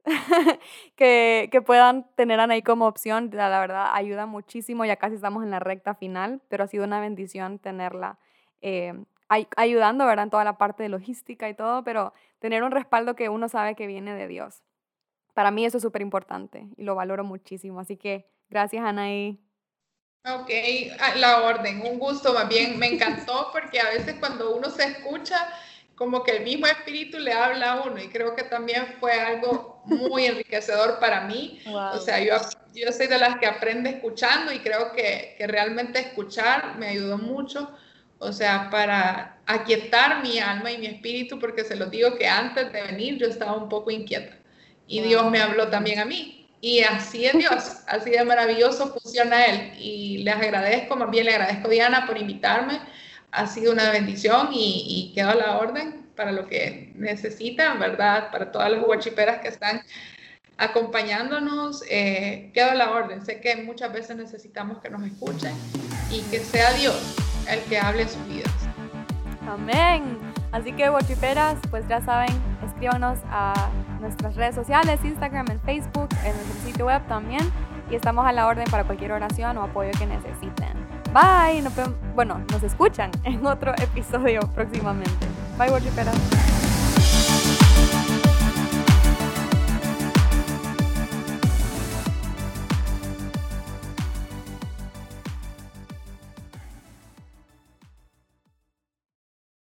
[LAUGHS] que, que, puedan tener a Anaí como opción. La, verdad, ayuda muchísimo, ya casi estamos en la recta final, pero ha sido una bendición tenerla eh, ayudando, ¿verdad? En toda la parte de logística y todo, pero tener un respaldo que uno sabe que viene de Dios para mí eso es súper importante y lo valoro muchísimo. Así que gracias, Anaí. Ok, la orden, un gusto, más bien me encantó [LAUGHS] porque a veces cuando uno se escucha, como que el mismo espíritu le habla a uno y creo que también fue algo muy enriquecedor para mí. O sea, yo, yo soy de las que aprende escuchando y creo que, que realmente escuchar me ayudó mucho. O sea, para aquietar mi alma y mi espíritu, porque se lo digo que antes de venir yo estaba un poco inquieta y Dios me habló también a mí. Y así es Dios, [LAUGHS] así de maravilloso funciona Él. Y les agradezco, más bien le agradezco Diana por invitarme. Ha sido una bendición y, quedo a la orden para lo que necesitan, ¿verdad? Para todas las guachiperas que están acompañándonos, eh, quedo a la orden. Sé que muchas veces necesitamos que nos escuchen y que sea Dios el que hable en sus vidas. Amén. Así que, guachiperas, pues ya saben, escríbanos a nuestras redes sociales, Instagram, en Facebook, en nuestro sitio web también. Y estamos a la orden para cualquier oración o apoyo que necesiten. Bye. bueno, nos escuchan en otro [LAUGHS] episodio próximamente. Bye, Worshipera.